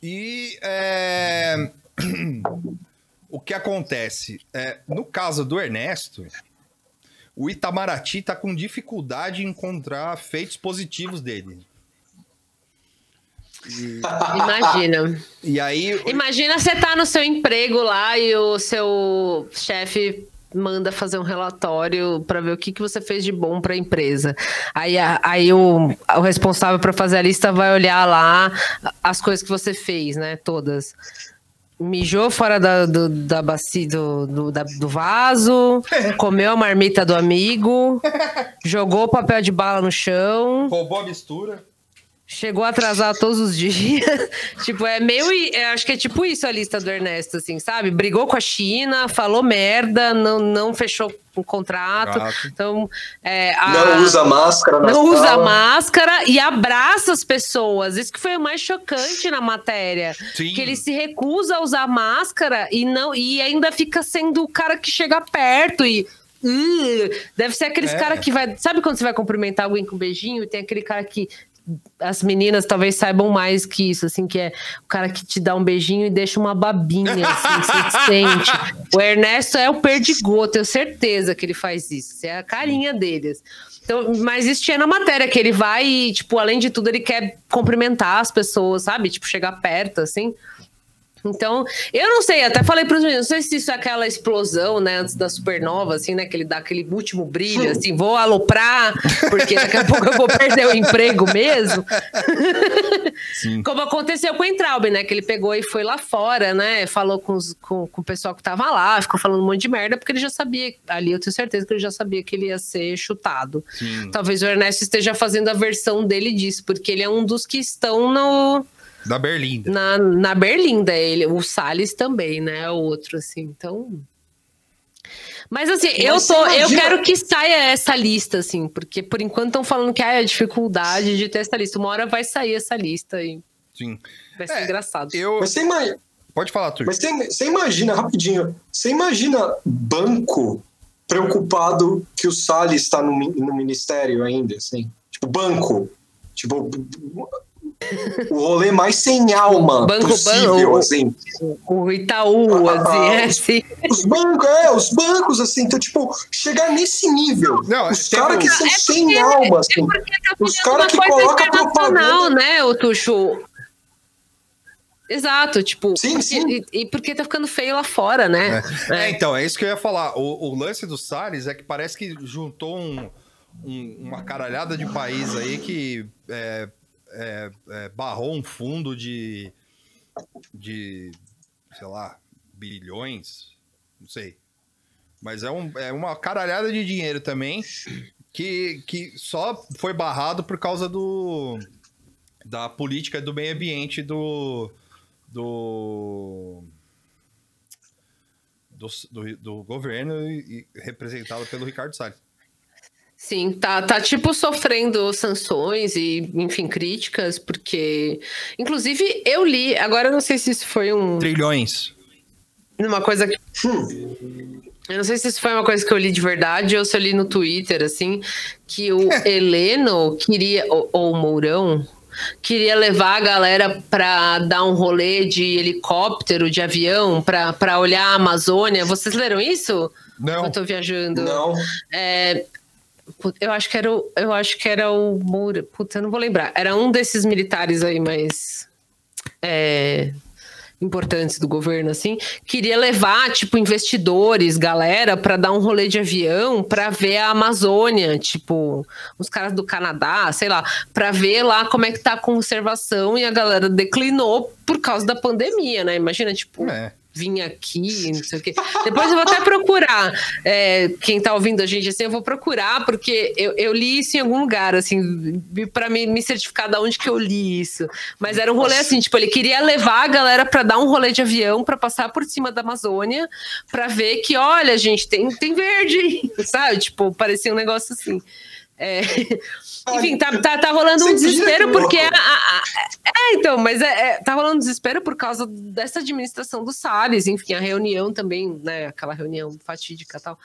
E é... o que acontece? É, no caso do Ernesto, o Itamaraty está com dificuldade em encontrar feitos positivos dele. E... Imagina. E aí. Imagina você tá no seu emprego lá e o seu chefe manda fazer um relatório para ver o que, que você fez de bom para a empresa. Aí, aí o, o responsável para fazer a lista vai olhar lá as coisas que você fez, né? Todas mijou fora da, do, da bacia, do, do, da, do vaso, comeu a marmita do amigo, jogou papel de bala no chão. Roubou a mistura. Chegou a atrasar todos os dias. tipo, é meio. É, acho que é tipo isso a lista do Ernesto, assim, sabe? Brigou com a China, falou merda, não, não fechou um contrato. Então. É, a, não usa máscara, Não sala. usa máscara e abraça as pessoas. Isso que foi o mais chocante na matéria. Sim. Que ele se recusa a usar máscara e, não, e ainda fica sendo o cara que chega perto e "Ugh". deve ser aqueles É. cara que vai. Sabe quando você vai cumprimentar alguém com um beijinho e tem aquele cara que. As meninas talvez saibam mais que isso, assim, que é o cara que te dá um beijinho e deixa uma babinha, assim, você sente. O Ernesto é o perdigoto, tenho certeza que ele faz isso. Isso é a carinha deles. Então, mas isso tinha na matéria, que ele vai e, tipo, além de tudo, ele quer cumprimentar as pessoas, sabe? Tipo, chegar perto, assim. Então, eu não sei, até falei para os meninos, não sei se isso é aquela explosão, né, antes da supernova, assim, né, que ele dá aquele último brilho, assim, vou aloprar, porque daqui a pouco eu vou perder o emprego mesmo. Como aconteceu com o Entraub, né, que ele pegou e foi lá fora, né, falou com, os- com, com o pessoal que tava lá, ficou falando um monte de merda, porque ele já sabia, ali eu tenho certeza que ele já sabia que ele ia ser chutado. Sim. Talvez o Ernesto esteja fazendo a versão dele disso, porque ele é um dos que estão no Da Berlinda. na, na Berlinda, ele, o Salles também, né? É outro, assim, então. Mas assim, eu Mas tô, você eu quero que saia essa lista, assim, porque por enquanto estão falando que ah, é a dificuldade de ter essa lista. Uma hora vai sair essa lista e Sim. vai ser É, engraçado. Eu. Mas você imagina, Pode falar, Turco. mas você, você imagina, rapidinho, você imagina banco preocupado que o Salles está no, no ministério ainda, assim? Tipo, banco. Tipo, o rolê mais sem alma Banco, possível, banco. assim. O Itaú, Ah, assim, é ah, assim. Os bancos, é, os bancos, assim, então, tipo, chegar nesse nível. Não, os tem caras que são É sem porque- alma, É assim. porque tá Os virando cara uma que coisa coloca internacional, propaganda. né, o Tuxo? Exato, tipo, Sim, porque- sim. E, e porque tá ficando feio lá fora, né? É, então, é isso que eu ia falar. O, o lance do Salles é que parece que juntou um- um- uma caralhada de país aí que é, é, barrou um fundo de, de, sei lá, bilhões, não sei. Mas é, um, é uma caralhada de dinheiro também que, que só foi barrado por causa do da política do meio ambiente do do do, do, do governo e, e representado pelo Ricardo Salles. Sim, tá, tá tipo sofrendo sanções e, enfim, críticas, porque. Inclusive, eu li, agora eu não sei se isso foi um, Trilhões. uma coisa que. Hum. Eu não sei se isso foi uma coisa que eu li de verdade ou se eu li no Twitter, assim, que o Heleno queria, ou, ou o Mourão, queria levar a galera pra dar um rolê de helicóptero, de avião, pra, pra olhar a Amazônia. Vocês leram isso? Não. Eu tô viajando. Não. É, eu acho que era o, eu acho que era o Moura. Puta, eu não vou lembrar. Era um desses militares aí, mais é, importantes do governo, assim. Queria levar, tipo, investidores, galera, para dar um rolê de avião para ver a Amazônia, tipo, os caras do Canadá, sei lá, para ver lá como é que tá a conservação e a galera declinou por causa da pandemia, né? Imagina, tipo, É. vim aqui, não sei o quê. Depois eu vou até procurar. é, quem tá ouvindo a gente assim, eu vou procurar, porque eu, eu li isso em algum lugar, assim, para me, me certificar de onde que eu li isso. Mas era um rolê assim, tipo, ele queria levar a galera para dar um rolê de avião, para passar por cima da Amazônia, para ver que, olha, gente, tem, tem verde, sabe? Tipo, parecia um negócio assim. É, Enfim, tá, tá, tá rolando um desespero que porque. a- a- é, então, mas é, é, tá rolando desespero por causa dessa administração do Salles, enfim, a reunião também, né? Aquela reunião fatídica e tal.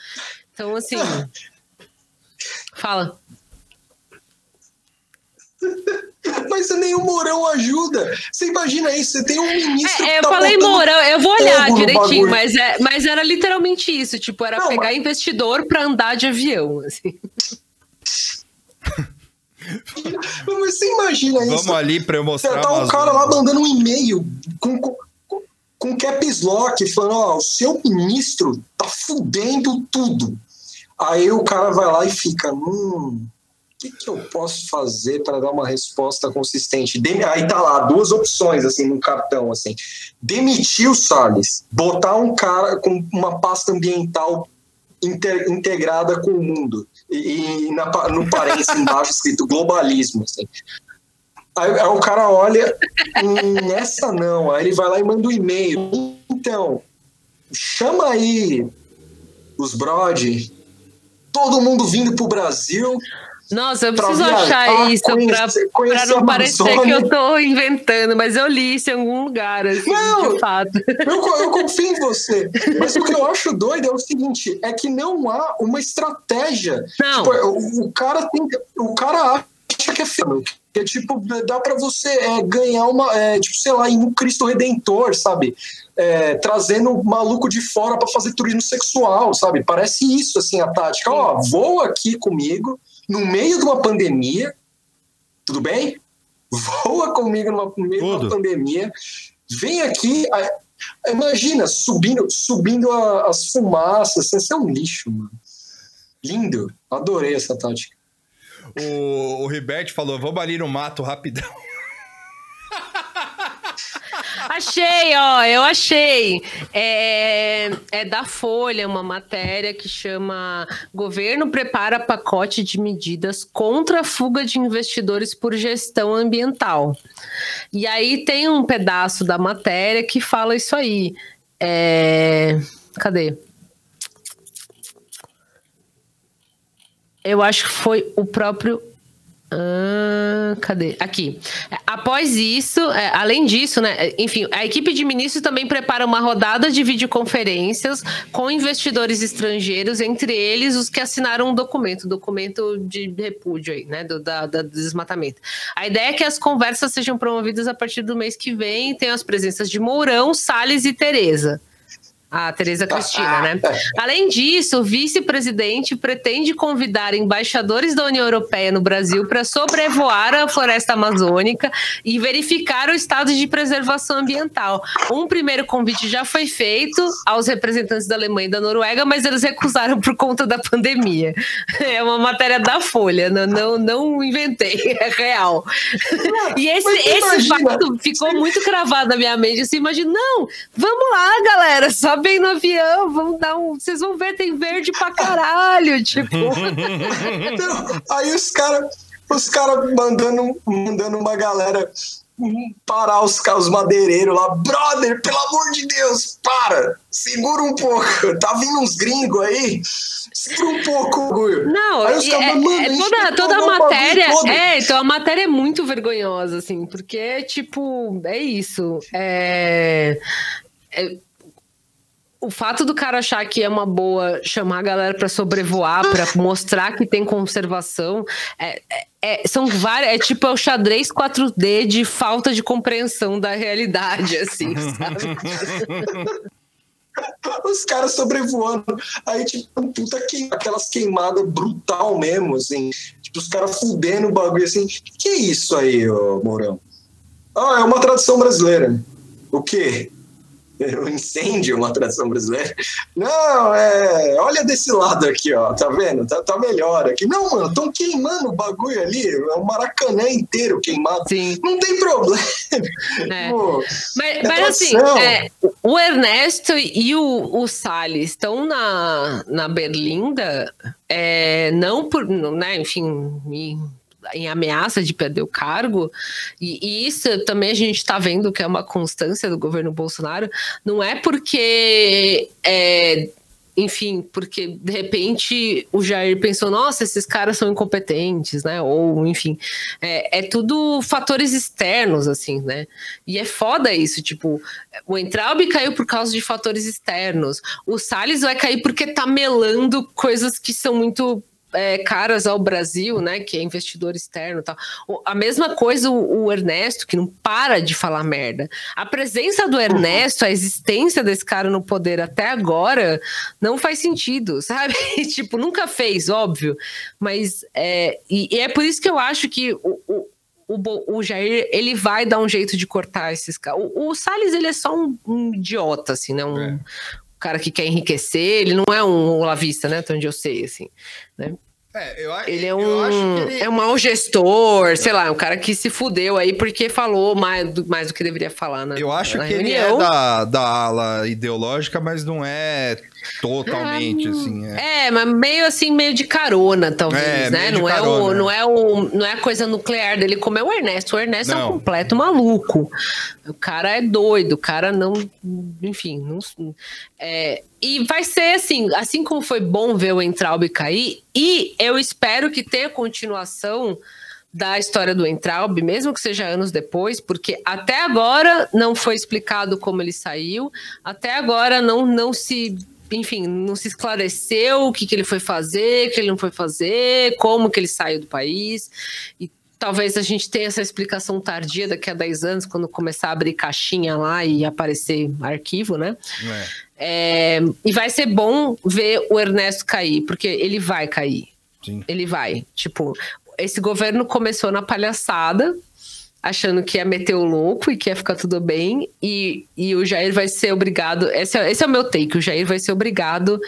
Então, assim. Fala. Mas nem o Mourão ajuda. Você imagina isso? Você tem um ministro. É, que eu tá falei Mourão, eu vou olhar direitinho, mas, é, mas era literalmente isso, tipo, era Não, pegar mas- investidor pra andar de avião, assim. Mas você imagina isso? Vamos ali para eu mostrar. Tá um cara lá mandando um e-mail com, com, com caps lock, falando: Ó, o seu ministro tá fudendo tudo. Aí o cara vai lá e fica: Hum, o que, que eu posso fazer para dar uma resposta consistente? Dem- Aí tá lá, duas opções, assim, no cartão, assim. Demitir o Salles, botar um cara com uma pasta ambiental inter- integrada com o mundo. E, na no parênteses embaixo escrito globalismo, assim. Aí, aí o cara olha, hum, essa não. Aí ele vai lá e manda um e-mail. Então, chama aí os Brody, todo mundo vindo pro Brasil Nossa, eu preciso achar isso pra, conhecer- pra conhecer não parecer que eu tô inventando, mas eu li isso em algum lugar, assim, Não! de fato. Eu, eu confio em você. Mas o que eu acho doido é o seguinte: é que não há uma estratégia. Não. Tipo, o, o cara tem. O cara acha que é filme. Que é tipo, dá pra você é, ganhar uma. é, tipo, sei lá, em um Cristo Redentor, sabe? É, trazendo maluco de fora pra fazer turismo sexual, sabe? Parece isso, assim, a tática. Ó, voa aqui comigo, no meio de uma pandemia, tudo bem? Voa comigo numa, no meio de uma pandemia, vem aqui. Imagina, subindo, subindo a- as fumaças. Isso é um lixo, mano. Lindo. Adorei essa tática. O, o Ribert falou: vamos ali no mato rapidão. Achei, ó, eu achei. É, é da Folha uma matéria que chama Governo prepara pacote de medidas contra a fuga de investidores por gestão ambiental. E aí tem um pedaço da matéria que fala isso aí. É, Cadê? Eu acho que foi o próprio ah, cadê? Aqui. Após isso, é, além disso, né? é, Enfim, a equipe de ministros também prepara uma rodada de videoconferências com investidores estrangeiros, entre eles os que assinaram um documento, documento de repúdio aí, né? Do, da, da- do desmatamento. A ideia é que as conversas sejam promovidas a partir do mês que vem. Tem as presenças de Mourão, Salles e Tereza. A Tereza Cristina, né? Além disso, o vice-presidente pretende convidar embaixadores da União Europeia no Brasil para sobrevoar a floresta amazônica e verificar o estado de preservação ambiental. Um primeiro convite já foi feito aos representantes da Alemanha e da Noruega, mas eles recusaram por conta da pandemia. É uma matéria da Folha, não, não, não inventei, é real. E esse, esse imagina, fato ficou muito cravado na minha mente. Assim, imagina, não, vamos lá, galera, sobem no avião, vamos dar um. Vocês vão ver, tem verde pra caralho. Tipo, Não, aí os caras os cara mandando, mandando uma galera parar os, os madeireiros lá. Brother, pelo amor de Deus, para! Segura um pouco. Tá vindo uns gringos aí. Segura um pouco o bagulho. não, Aí os caras, é, mano, é toda, toda a matéria. É, então a matéria é muito vergonhosa, assim, porque, tipo, é isso. É. é- o fato do cara achar que é uma boa chamar a galera para sobrevoar, para mostrar que tem conservação, é, é- é- são várias. É tipo é o xadrez 4D de falta de compreensão da realidade, assim, sabe? Os caras sobrevoando. Aí, tipo, puta que, aquelas queimadas brutal mesmo, assim. Tipo, os caras fudendo o bagulho assim. Que é isso aí, ô Mourão? Ah, é uma tradição brasileira. O quê? O incêndio uma tradição brasileira? Não, é. Olha desse lado aqui, ó. Tá vendo? Tá, tá melhor aqui. Não, mano, estão queimando o bagulho ali. É o Maracanã inteiro queimado. Sim. Não tem problema. É. Pô, Mas, É mas assim, é, o Ernesto e o, o Salles estão na, na Berlinda, é, não por, né, enfim, em ameaça de perder o cargo, e, e isso também a gente está vendo que é uma constância do governo Bolsonaro, não é porque. é, enfim, porque de repente o Jair pensou, nossa, esses caras são incompetentes, né? Ou, enfim, é, é tudo fatores externos, assim, né? E é foda isso, tipo, o Entraub caiu por causa de fatores externos, o Salles vai cair porque tá melando coisas que são muito é, caras ao Brasil, né? Que é investidor externo e tal. A mesma coisa o, o Ernesto, que não para de falar merda. A presença do Ernesto, a existência desse cara no poder até agora, não faz sentido, sabe? tipo, nunca fez, óbvio. Mas é, e, e é por isso que eu acho que o, o, o, o Jair ele vai dar um jeito de cortar esses caras. O, o Salles ele é só um, um idiota, assim, né? Um É. cara que quer enriquecer. Ele não é um olavista, né? Até onde eu sei, assim. Né? É, eu, Ele é eu um, acho que ele. é um mau gestor, sei lá, um cara que se fudeu aí porque falou mais do, mais do que deveria falar, né? Eu acho na que ele é reunião. da, da ala ideológica, mas não é totalmente, assim. É. É, mas meio assim, meio de carona, talvez, É, né? Não é, o, não, é o, não é a coisa nuclear dele como é o Ernesto. O Ernesto é Não. um completo maluco. O cara é doido, o cara não. Enfim, não. É, e vai ser assim, assim como foi bom ver o Entraub cair, e eu espero que tenha continuação da história do Entraub, mesmo que seja anos depois, porque até agora não foi explicado como ele saiu, até agora não, não se enfim, não se esclareceu o que, que ele foi fazer, o que ele não foi fazer, como que ele saiu do país. E talvez a gente tenha essa explicação tardia daqui a 10 anos, quando começar a abrir caixinha lá e aparecer arquivo, né? É. É, e vai ser bom ver o Ernesto cair, porque ele vai cair. Sim. Ele vai. Tipo, esse governo começou na palhaçada, achando que ia meter o louco e que ia ficar tudo bem. E, e o Jair vai ser obrigado. Esse é, esse é o meu take: o Jair vai ser obrigado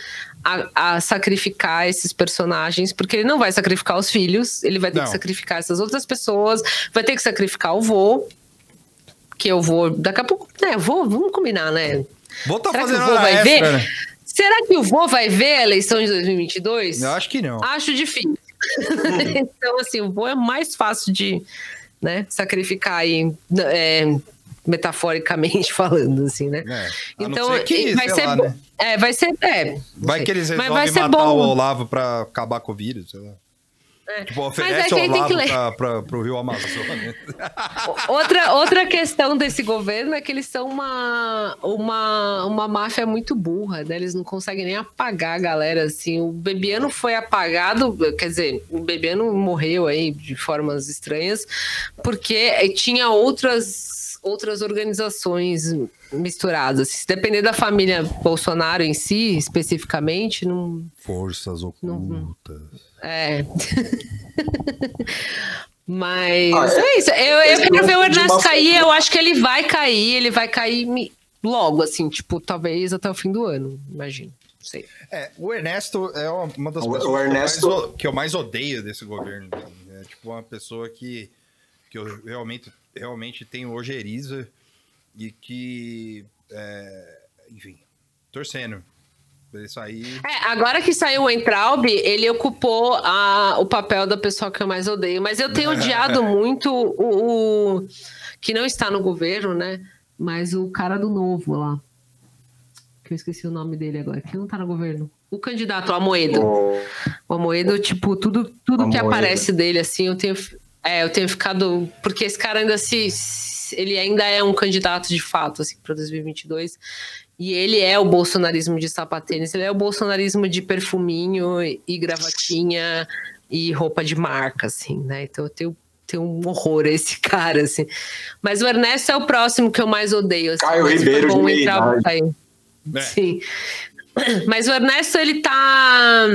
a, a, sacrificar esses personagens, porque ele não vai sacrificar os filhos, ele vai ter não. que sacrificar essas outras pessoas, vai ter que sacrificar o vô. Que eu vou. Daqui a pouco. Né, vou, vamos combinar, né? Vou tá Será fazendo que o vô vai extra, ver? né? Será que o vô vai ver a eleição de 2022? Eu acho que não. Acho difícil. então, assim, o vô é mais fácil de né, sacrificar aí, é, metaforicamente falando, assim, né? É, então, que, vai ser lá, né? É, vai ser. É, Vai que eles Mas resolvem vai matar bom. o Olavo pra acabar com o vírus, sei lá. É. Tipo, Mas oferece que o Olavo que ler. pra, pra, pro Rio Amazonas. Outra, outra questão desse governo é que eles são uma, uma, uma máfia muito burra, né? Eles não conseguem nem apagar a galera, assim. O Bebiano foi apagado, quer dizer, o Bebiano morreu aí de formas estranhas, porque tinha outras, outras organizações misturadas. Se depender da família Bolsonaro em si, especificamente, não, Forças ocultas. é. Mas Ah, é? é isso. Eu, eu quero ver o Ernesto cair. Eu acho que ele vai cair. Ele vai cair logo, assim, tipo, talvez até o fim do ano, imagino. Não sei. É, o Ernesto é uma das O- pessoas o Ernesto- que, eu mais, o- que eu mais odeio desse governo. É tipo uma pessoa que, que eu realmente, realmente tenho ojeriza e que, é, enfim, torcendo sair. É, agora que saiu o Entraub, ele ocupou a- o papel da pessoa que eu mais odeio. Mas eu tenho odiado muito o, o- que não está no governo, né? Mas o cara do novo lá. Que eu esqueci o nome dele agora. Que não tá no governo. O candidato, o Amoedo. O- Amoedo, tipo, tudo, tudo que Amoedo. aparece dele, assim, eu tenho, é, eu tenho ficado. Porque esse cara ainda se. Ele ainda é um candidato de fato, assim, para 2022. E ele é o bolsonarismo de sapatênis, ele é o bolsonarismo de perfuminho e gravatinha e roupa de marca, assim, né? Então eu tenho, tenho um horror a esse cara, assim. Mas o Ernesto é o próximo que eu mais odeio. Assim, Caio Ribeiro de bom meia entrar. É. Sim. Mas o Ernesto, ele tá.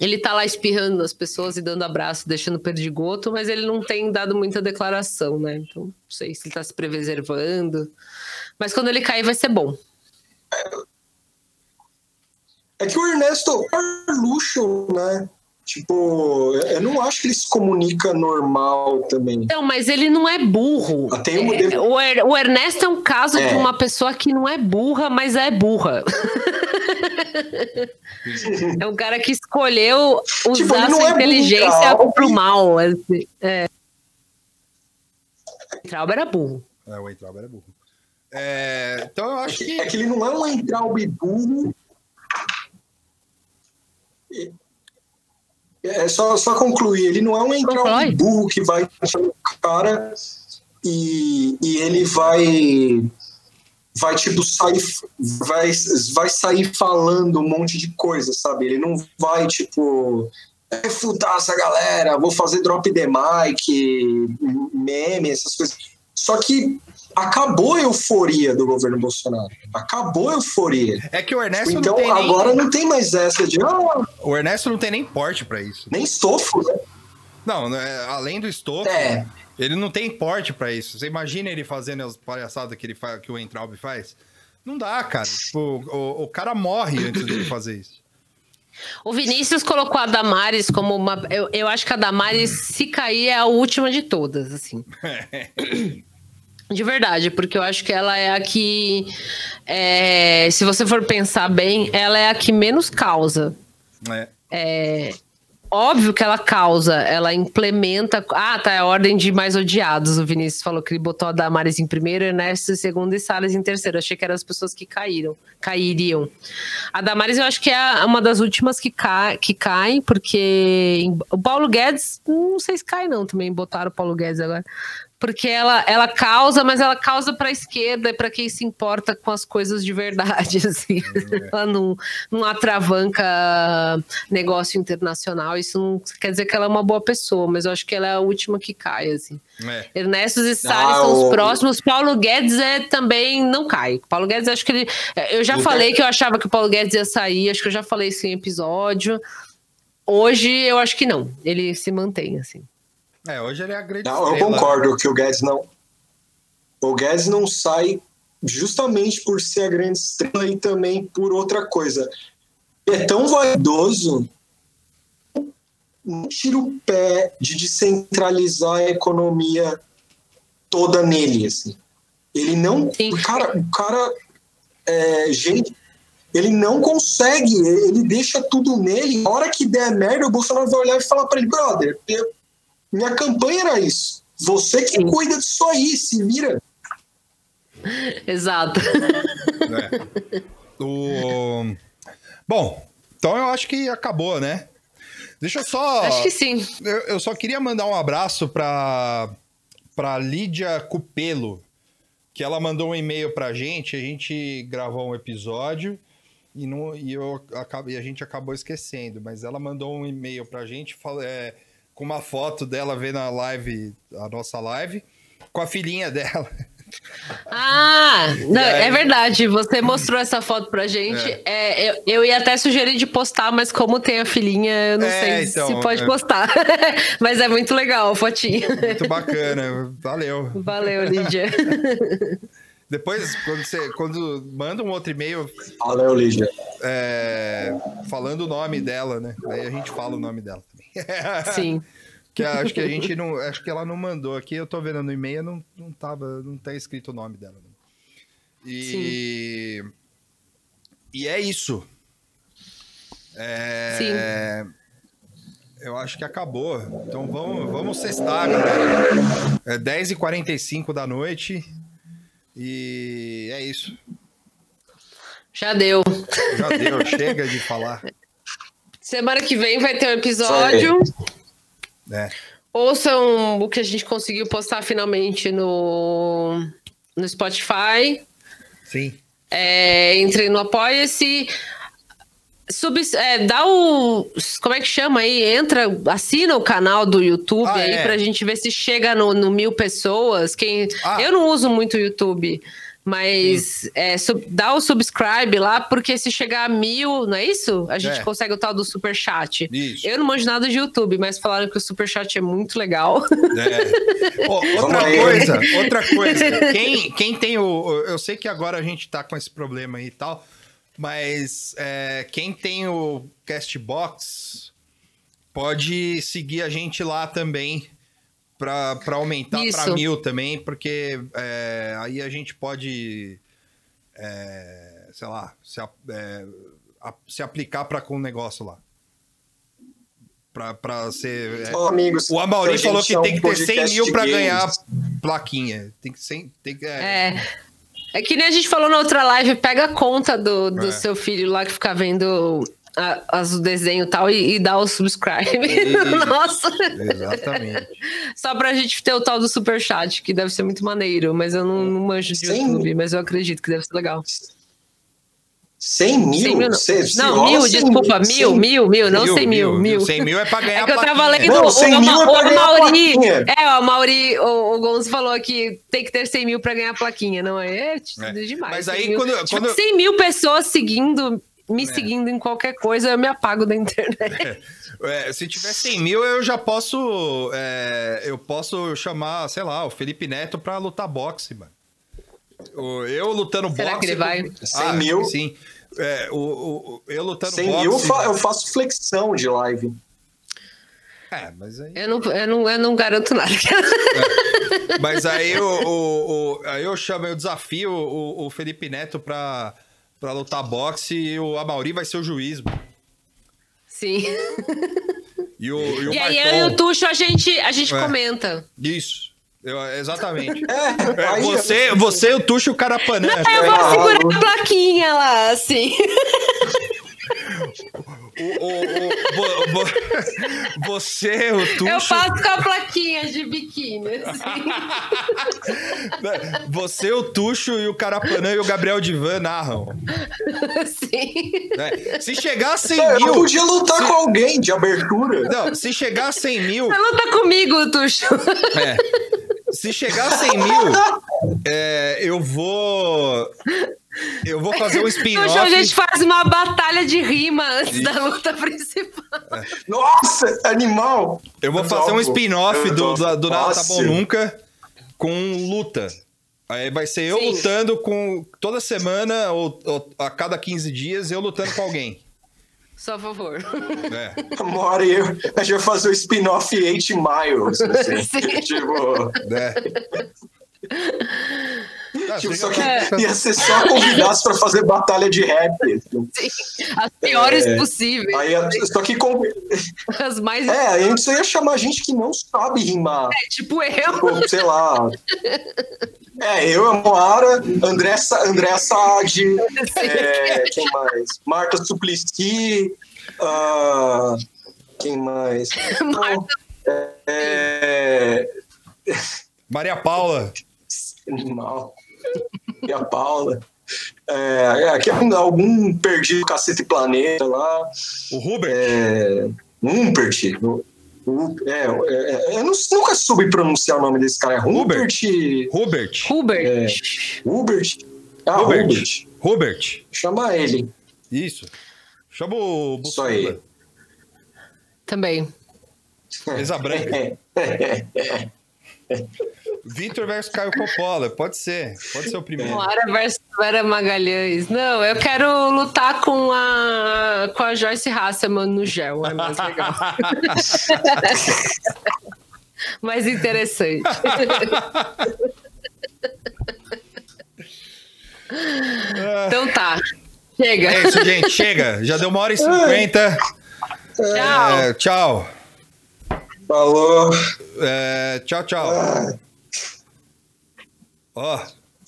Ele tá lá espirrando nas pessoas e dando abraço, deixando perdigoto, mas ele não tem dado muita declaração, né? Então, não sei se ele tá se preservando. Mas quando ele cair, vai ser bom. É que o Ernesto é um luxo, né? Tipo, eu não acho que ele se comunica normal também. Então, mas ele não é burro. Ah, tem um É, modelo- o, Er- o Ernesto é um caso É. de uma pessoa que não é burra, mas é burra. é um cara que escolheu usar Tipo, sua é inteligência burro, pro mal. Assim. É. Traub era burro. É, o Entraub era burro. É, então eu acho que. É que ele não é um Entraub burro. É só, só concluir, ele não é um Conclui. burro que vai no cara e, e ele vai vai tipo sair vai, vai sair falando um monte de coisa, sabe? Ele não vai tipo refutar essa galera, vou fazer drop the mic, meme, essas coisas. Só que acabou a euforia do governo Bolsonaro. Acabou a euforia. É que o Ernesto Então não agora nem. não tem mais essa de ah, O Ernesto não tem nem porte pra isso. nem estofo, né? Não, né, além do estofo, É. ele não tem porte pra isso. Você imagina ele fazendo as palhaçadas que, ele fa... que o Entraub faz? Não dá, cara. Tipo, o, o cara morre antes dele fazer isso. O Vinícius colocou a Damares como uma. Eu, eu acho que a Damares, se cair, é a última de todas, assim. De verdade, porque eu acho que ela é a que. é, se você for pensar bem, ela é a que menos causa. É. É, óbvio que ela causa, ela implementa. Ah, tá, é a ordem de mais odiados. O Vinícius falou que ele botou a Damares em primeiro, Ernesto em segundo e Salles em terceiro. Achei que eram as pessoas que caíram, cairiam. A Damares eu acho que é uma das últimas que, cai, que caem, porque o Paulo Guedes, não sei se cai, não, também botaram o Paulo Guedes agora porque ela, ela causa, mas ela causa para a esquerda e para quem se importa com as coisas de verdade. Assim. É. Ela não, não atravanca negócio internacional. Isso não quer dizer que ela é uma boa pessoa, mas eu acho que ela é a última que cai. Assim. É. Ernesto e Salles ah, são o... os próximos. Paulo Guedes é, também não cai. Paulo Guedes, acho que ele. Eu já falei que eu achava que o Paulo Guedes ia sair, acho que eu já falei isso em episódio. Hoje eu acho que não. Ele se mantém, assim. É, hoje ele é a grande não, Eu concordo que o Guedes não. O Guedes não sai justamente por ser a grande estrela e também por outra coisa. É tão vaidoso, não tira o pé de descentralizar a economia toda nele. Assim. Ele não. O cara, o cara é, gente, ele não consegue, ele deixa tudo nele. A hora que der merda, o Bolsonaro vai olhar e falar para ele, brother, minha campanha era isso. Você que Sim. cuida disso aí, se vira. Exato. É. O... Bom, então eu acho que acabou, né? Deixa eu só. Acho que sim. Eu, eu só queria mandar um abraço para para Lídia Cupelo, que ela mandou um e-mail pra gente, a gente gravou um episódio e, não, e, eu, e a gente acabou esquecendo, mas ela mandou um e-mail pra gente é, com uma foto dela vendo a live, a nossa live, com a filhinha dela. Ah, não, é verdade. Você mostrou essa foto pra gente. É. É, eu, eu, ia até sugerir de postar, mas como tem a filhinha, eu não é, sei então, se pode é. postar. mas é muito legal a fotinha. Muito bacana. Valeu. Valeu, Lídia. Depois, quando você quando manda um outro e-mail. Valeu, Lídia. É, falando o nome dela, né? Aí a gente fala o nome dela. Sim. que acho que a gente não. Acho que ela não mandou aqui. Eu tô vendo no e-mail, não, não tava. Não tá escrito o nome dela. E. Sim. E é isso. É... Sim. Eu acho que acabou. Então vamos, vamos cestar, galera. É 10h45 da noite. E é isso. Já deu. Já deu, chega de falar. Semana que vem vai ter um episódio. É. Ouçam o que a gente conseguiu postar finalmente no, no Spotify. Sim. É, entre no Apoia-se. Sub, é, dá o. Como é que chama aí? Entra, assina o canal do YouTube ah, aí é. pra gente ver se chega no, no mil pessoas. Quem, ah. Eu não uso muito o YouTube. Mas é, sub, dá o subscribe lá, porque se chegar a mil, não é isso? A gente é. consegue o tal do super chat. Isso. Eu não manjo nada de YouTube, mas falaram que o super chat é muito legal. É. oh, outra coisa, outra coisa. Quem, quem tem o. Eu sei que agora a gente tá com esse problema aí e tal, mas é, quem tem o Castbox pode seguir a gente lá também para aumentar para mil também, porque é, aí a gente pode, é, sei lá, se, é, a, se aplicar para com o negócio lá. Para ser. Oh, amigos, o Amaury falou que tem que ter 100 mil para ganhar plaquinha. Tem que ser. Tem que, é. É. que nem a gente falou na outra live, pega a conta do, do é. seu filho lá que fica vendo as, o desenho tal e, e dar o subscribe. Nossa! Exatamente. Só pra gente ter o tal do super chat, que deve ser muito maneiro, mas eu não, não manjo de Sim. YouTube, mas eu acredito que deve ser legal. 100 mil? 100 mil não, Cê, não mil, desculpa, mil, mil, mil, não 100 mil, mil. 100 mil é pra ganhar É que eu tava lendo não, 100 o, mil o, é o Mauri, é, o Mauri, o, o Gonzo falou que tem que ter 100 mil pra ganhar a plaquinha, não é? É, é demais. Mas aí quando, tipo, quando... 100 mil pessoas seguindo me é. seguindo em qualquer coisa, eu me apago da internet. É, se tiver 100 mil, eu já posso. É, eu posso chamar, sei lá, o Felipe Neto pra lutar boxe, mano. Eu lutando Será boxe. Que ele vai? 100 ah, mil. Sim. É, o, o, eu lutando 100 boxe. 100 mil eu faço flexão de live. É, mas aí. Eu não, eu não, eu não garanto nada. É, mas aí, o, o, o, aí eu chamo, eu desafio o, o Felipe Neto pra para lutar boxe e o Amauri vai ser o juiz. Sim. E, o, e, o E aí eu e o Tuxo a gente, a gente É. comenta. Isso. Eu- exatamente. É, É, aí- você, você, o Tuxo e o Carapanã. Eu vou Ah, segurar a plaquinha lá, assim. O, o- o- vo- vo- você, o Eu Tuxo. faço com a plaquinha de biquíni, assim. Você, o Tuxo e o Carapanã e o Gabriel Divan narram. assim. né? Se chegar a 100 É, eu mil. podia lutar com alguém de abertura. Não, se chegar a 100 mil. Você luta comigo, Tuxo. É. Se chegar a 100 mil, é, eu vou. Eu vou fazer um Tuxo, a spin-off. gente faz uma batalha de rima antes da luta principal. Nossa, animal! Eu vou Eu fazer um topo. spin-off Eu do, do, do Nada Tá Bom. Nunca com luta. Aí vai ser eu Sim. lutando com. Toda semana ou, ou a cada 15 dias eu lutando com alguém. Só a favor. É, Uma hora eu, a gente vai fazer o spin-off 8 Miles. Assim. Sim. tipo, né? Ah, tipo, você só que já- ia ser só convidados pra fazer batalha de rap. assim. Sim. As piores É. possíveis. Aí, só que com, As mais. é, a gente só ia chamar gente que não sabe rimar. Tipo eu. Tipo, sei lá. É, eu, a Moara, André, Sa- André Saad, é, quem mais? Marta Suplicy, ah, quem mais? Marta- É, Maria Paula. Animal. E a Paula. É, aqui é um- algum perdido cacete planeta lá. O Hubert. É, Humpert. O- é, é, eu não- nunca soube pronunciar o nome desse cara. É. Hubert. Hubert. É. Hubert. Ah, Hubert. Hubert. Hubert. Chama ele. Isso. Chama o Isso aí. Bussunda. Também. Mesa branca. Vitor versus Caio Coppola. Pode ser. Pode ser o primeiro. Moara versus Vera Magalhães. Não, eu quero lutar com a, com a Joyce Hasselman no gel. É mais legal. mais interessante. então tá. Chega. É isso, gente. Chega. Já deu uma hora e cinquenta. Tchau. É, tchau. Falou. É, tchau, tchau. Ó,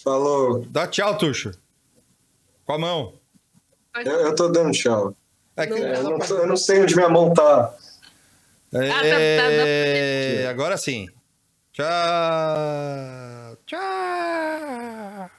Falou. dá tchau, Tuxo. Com a mão. Eu, eu tô dando tchau. É que- É, eu, não, tô- eu não sei onde minha mão tá. É, agora sim. Tchau. Tchau.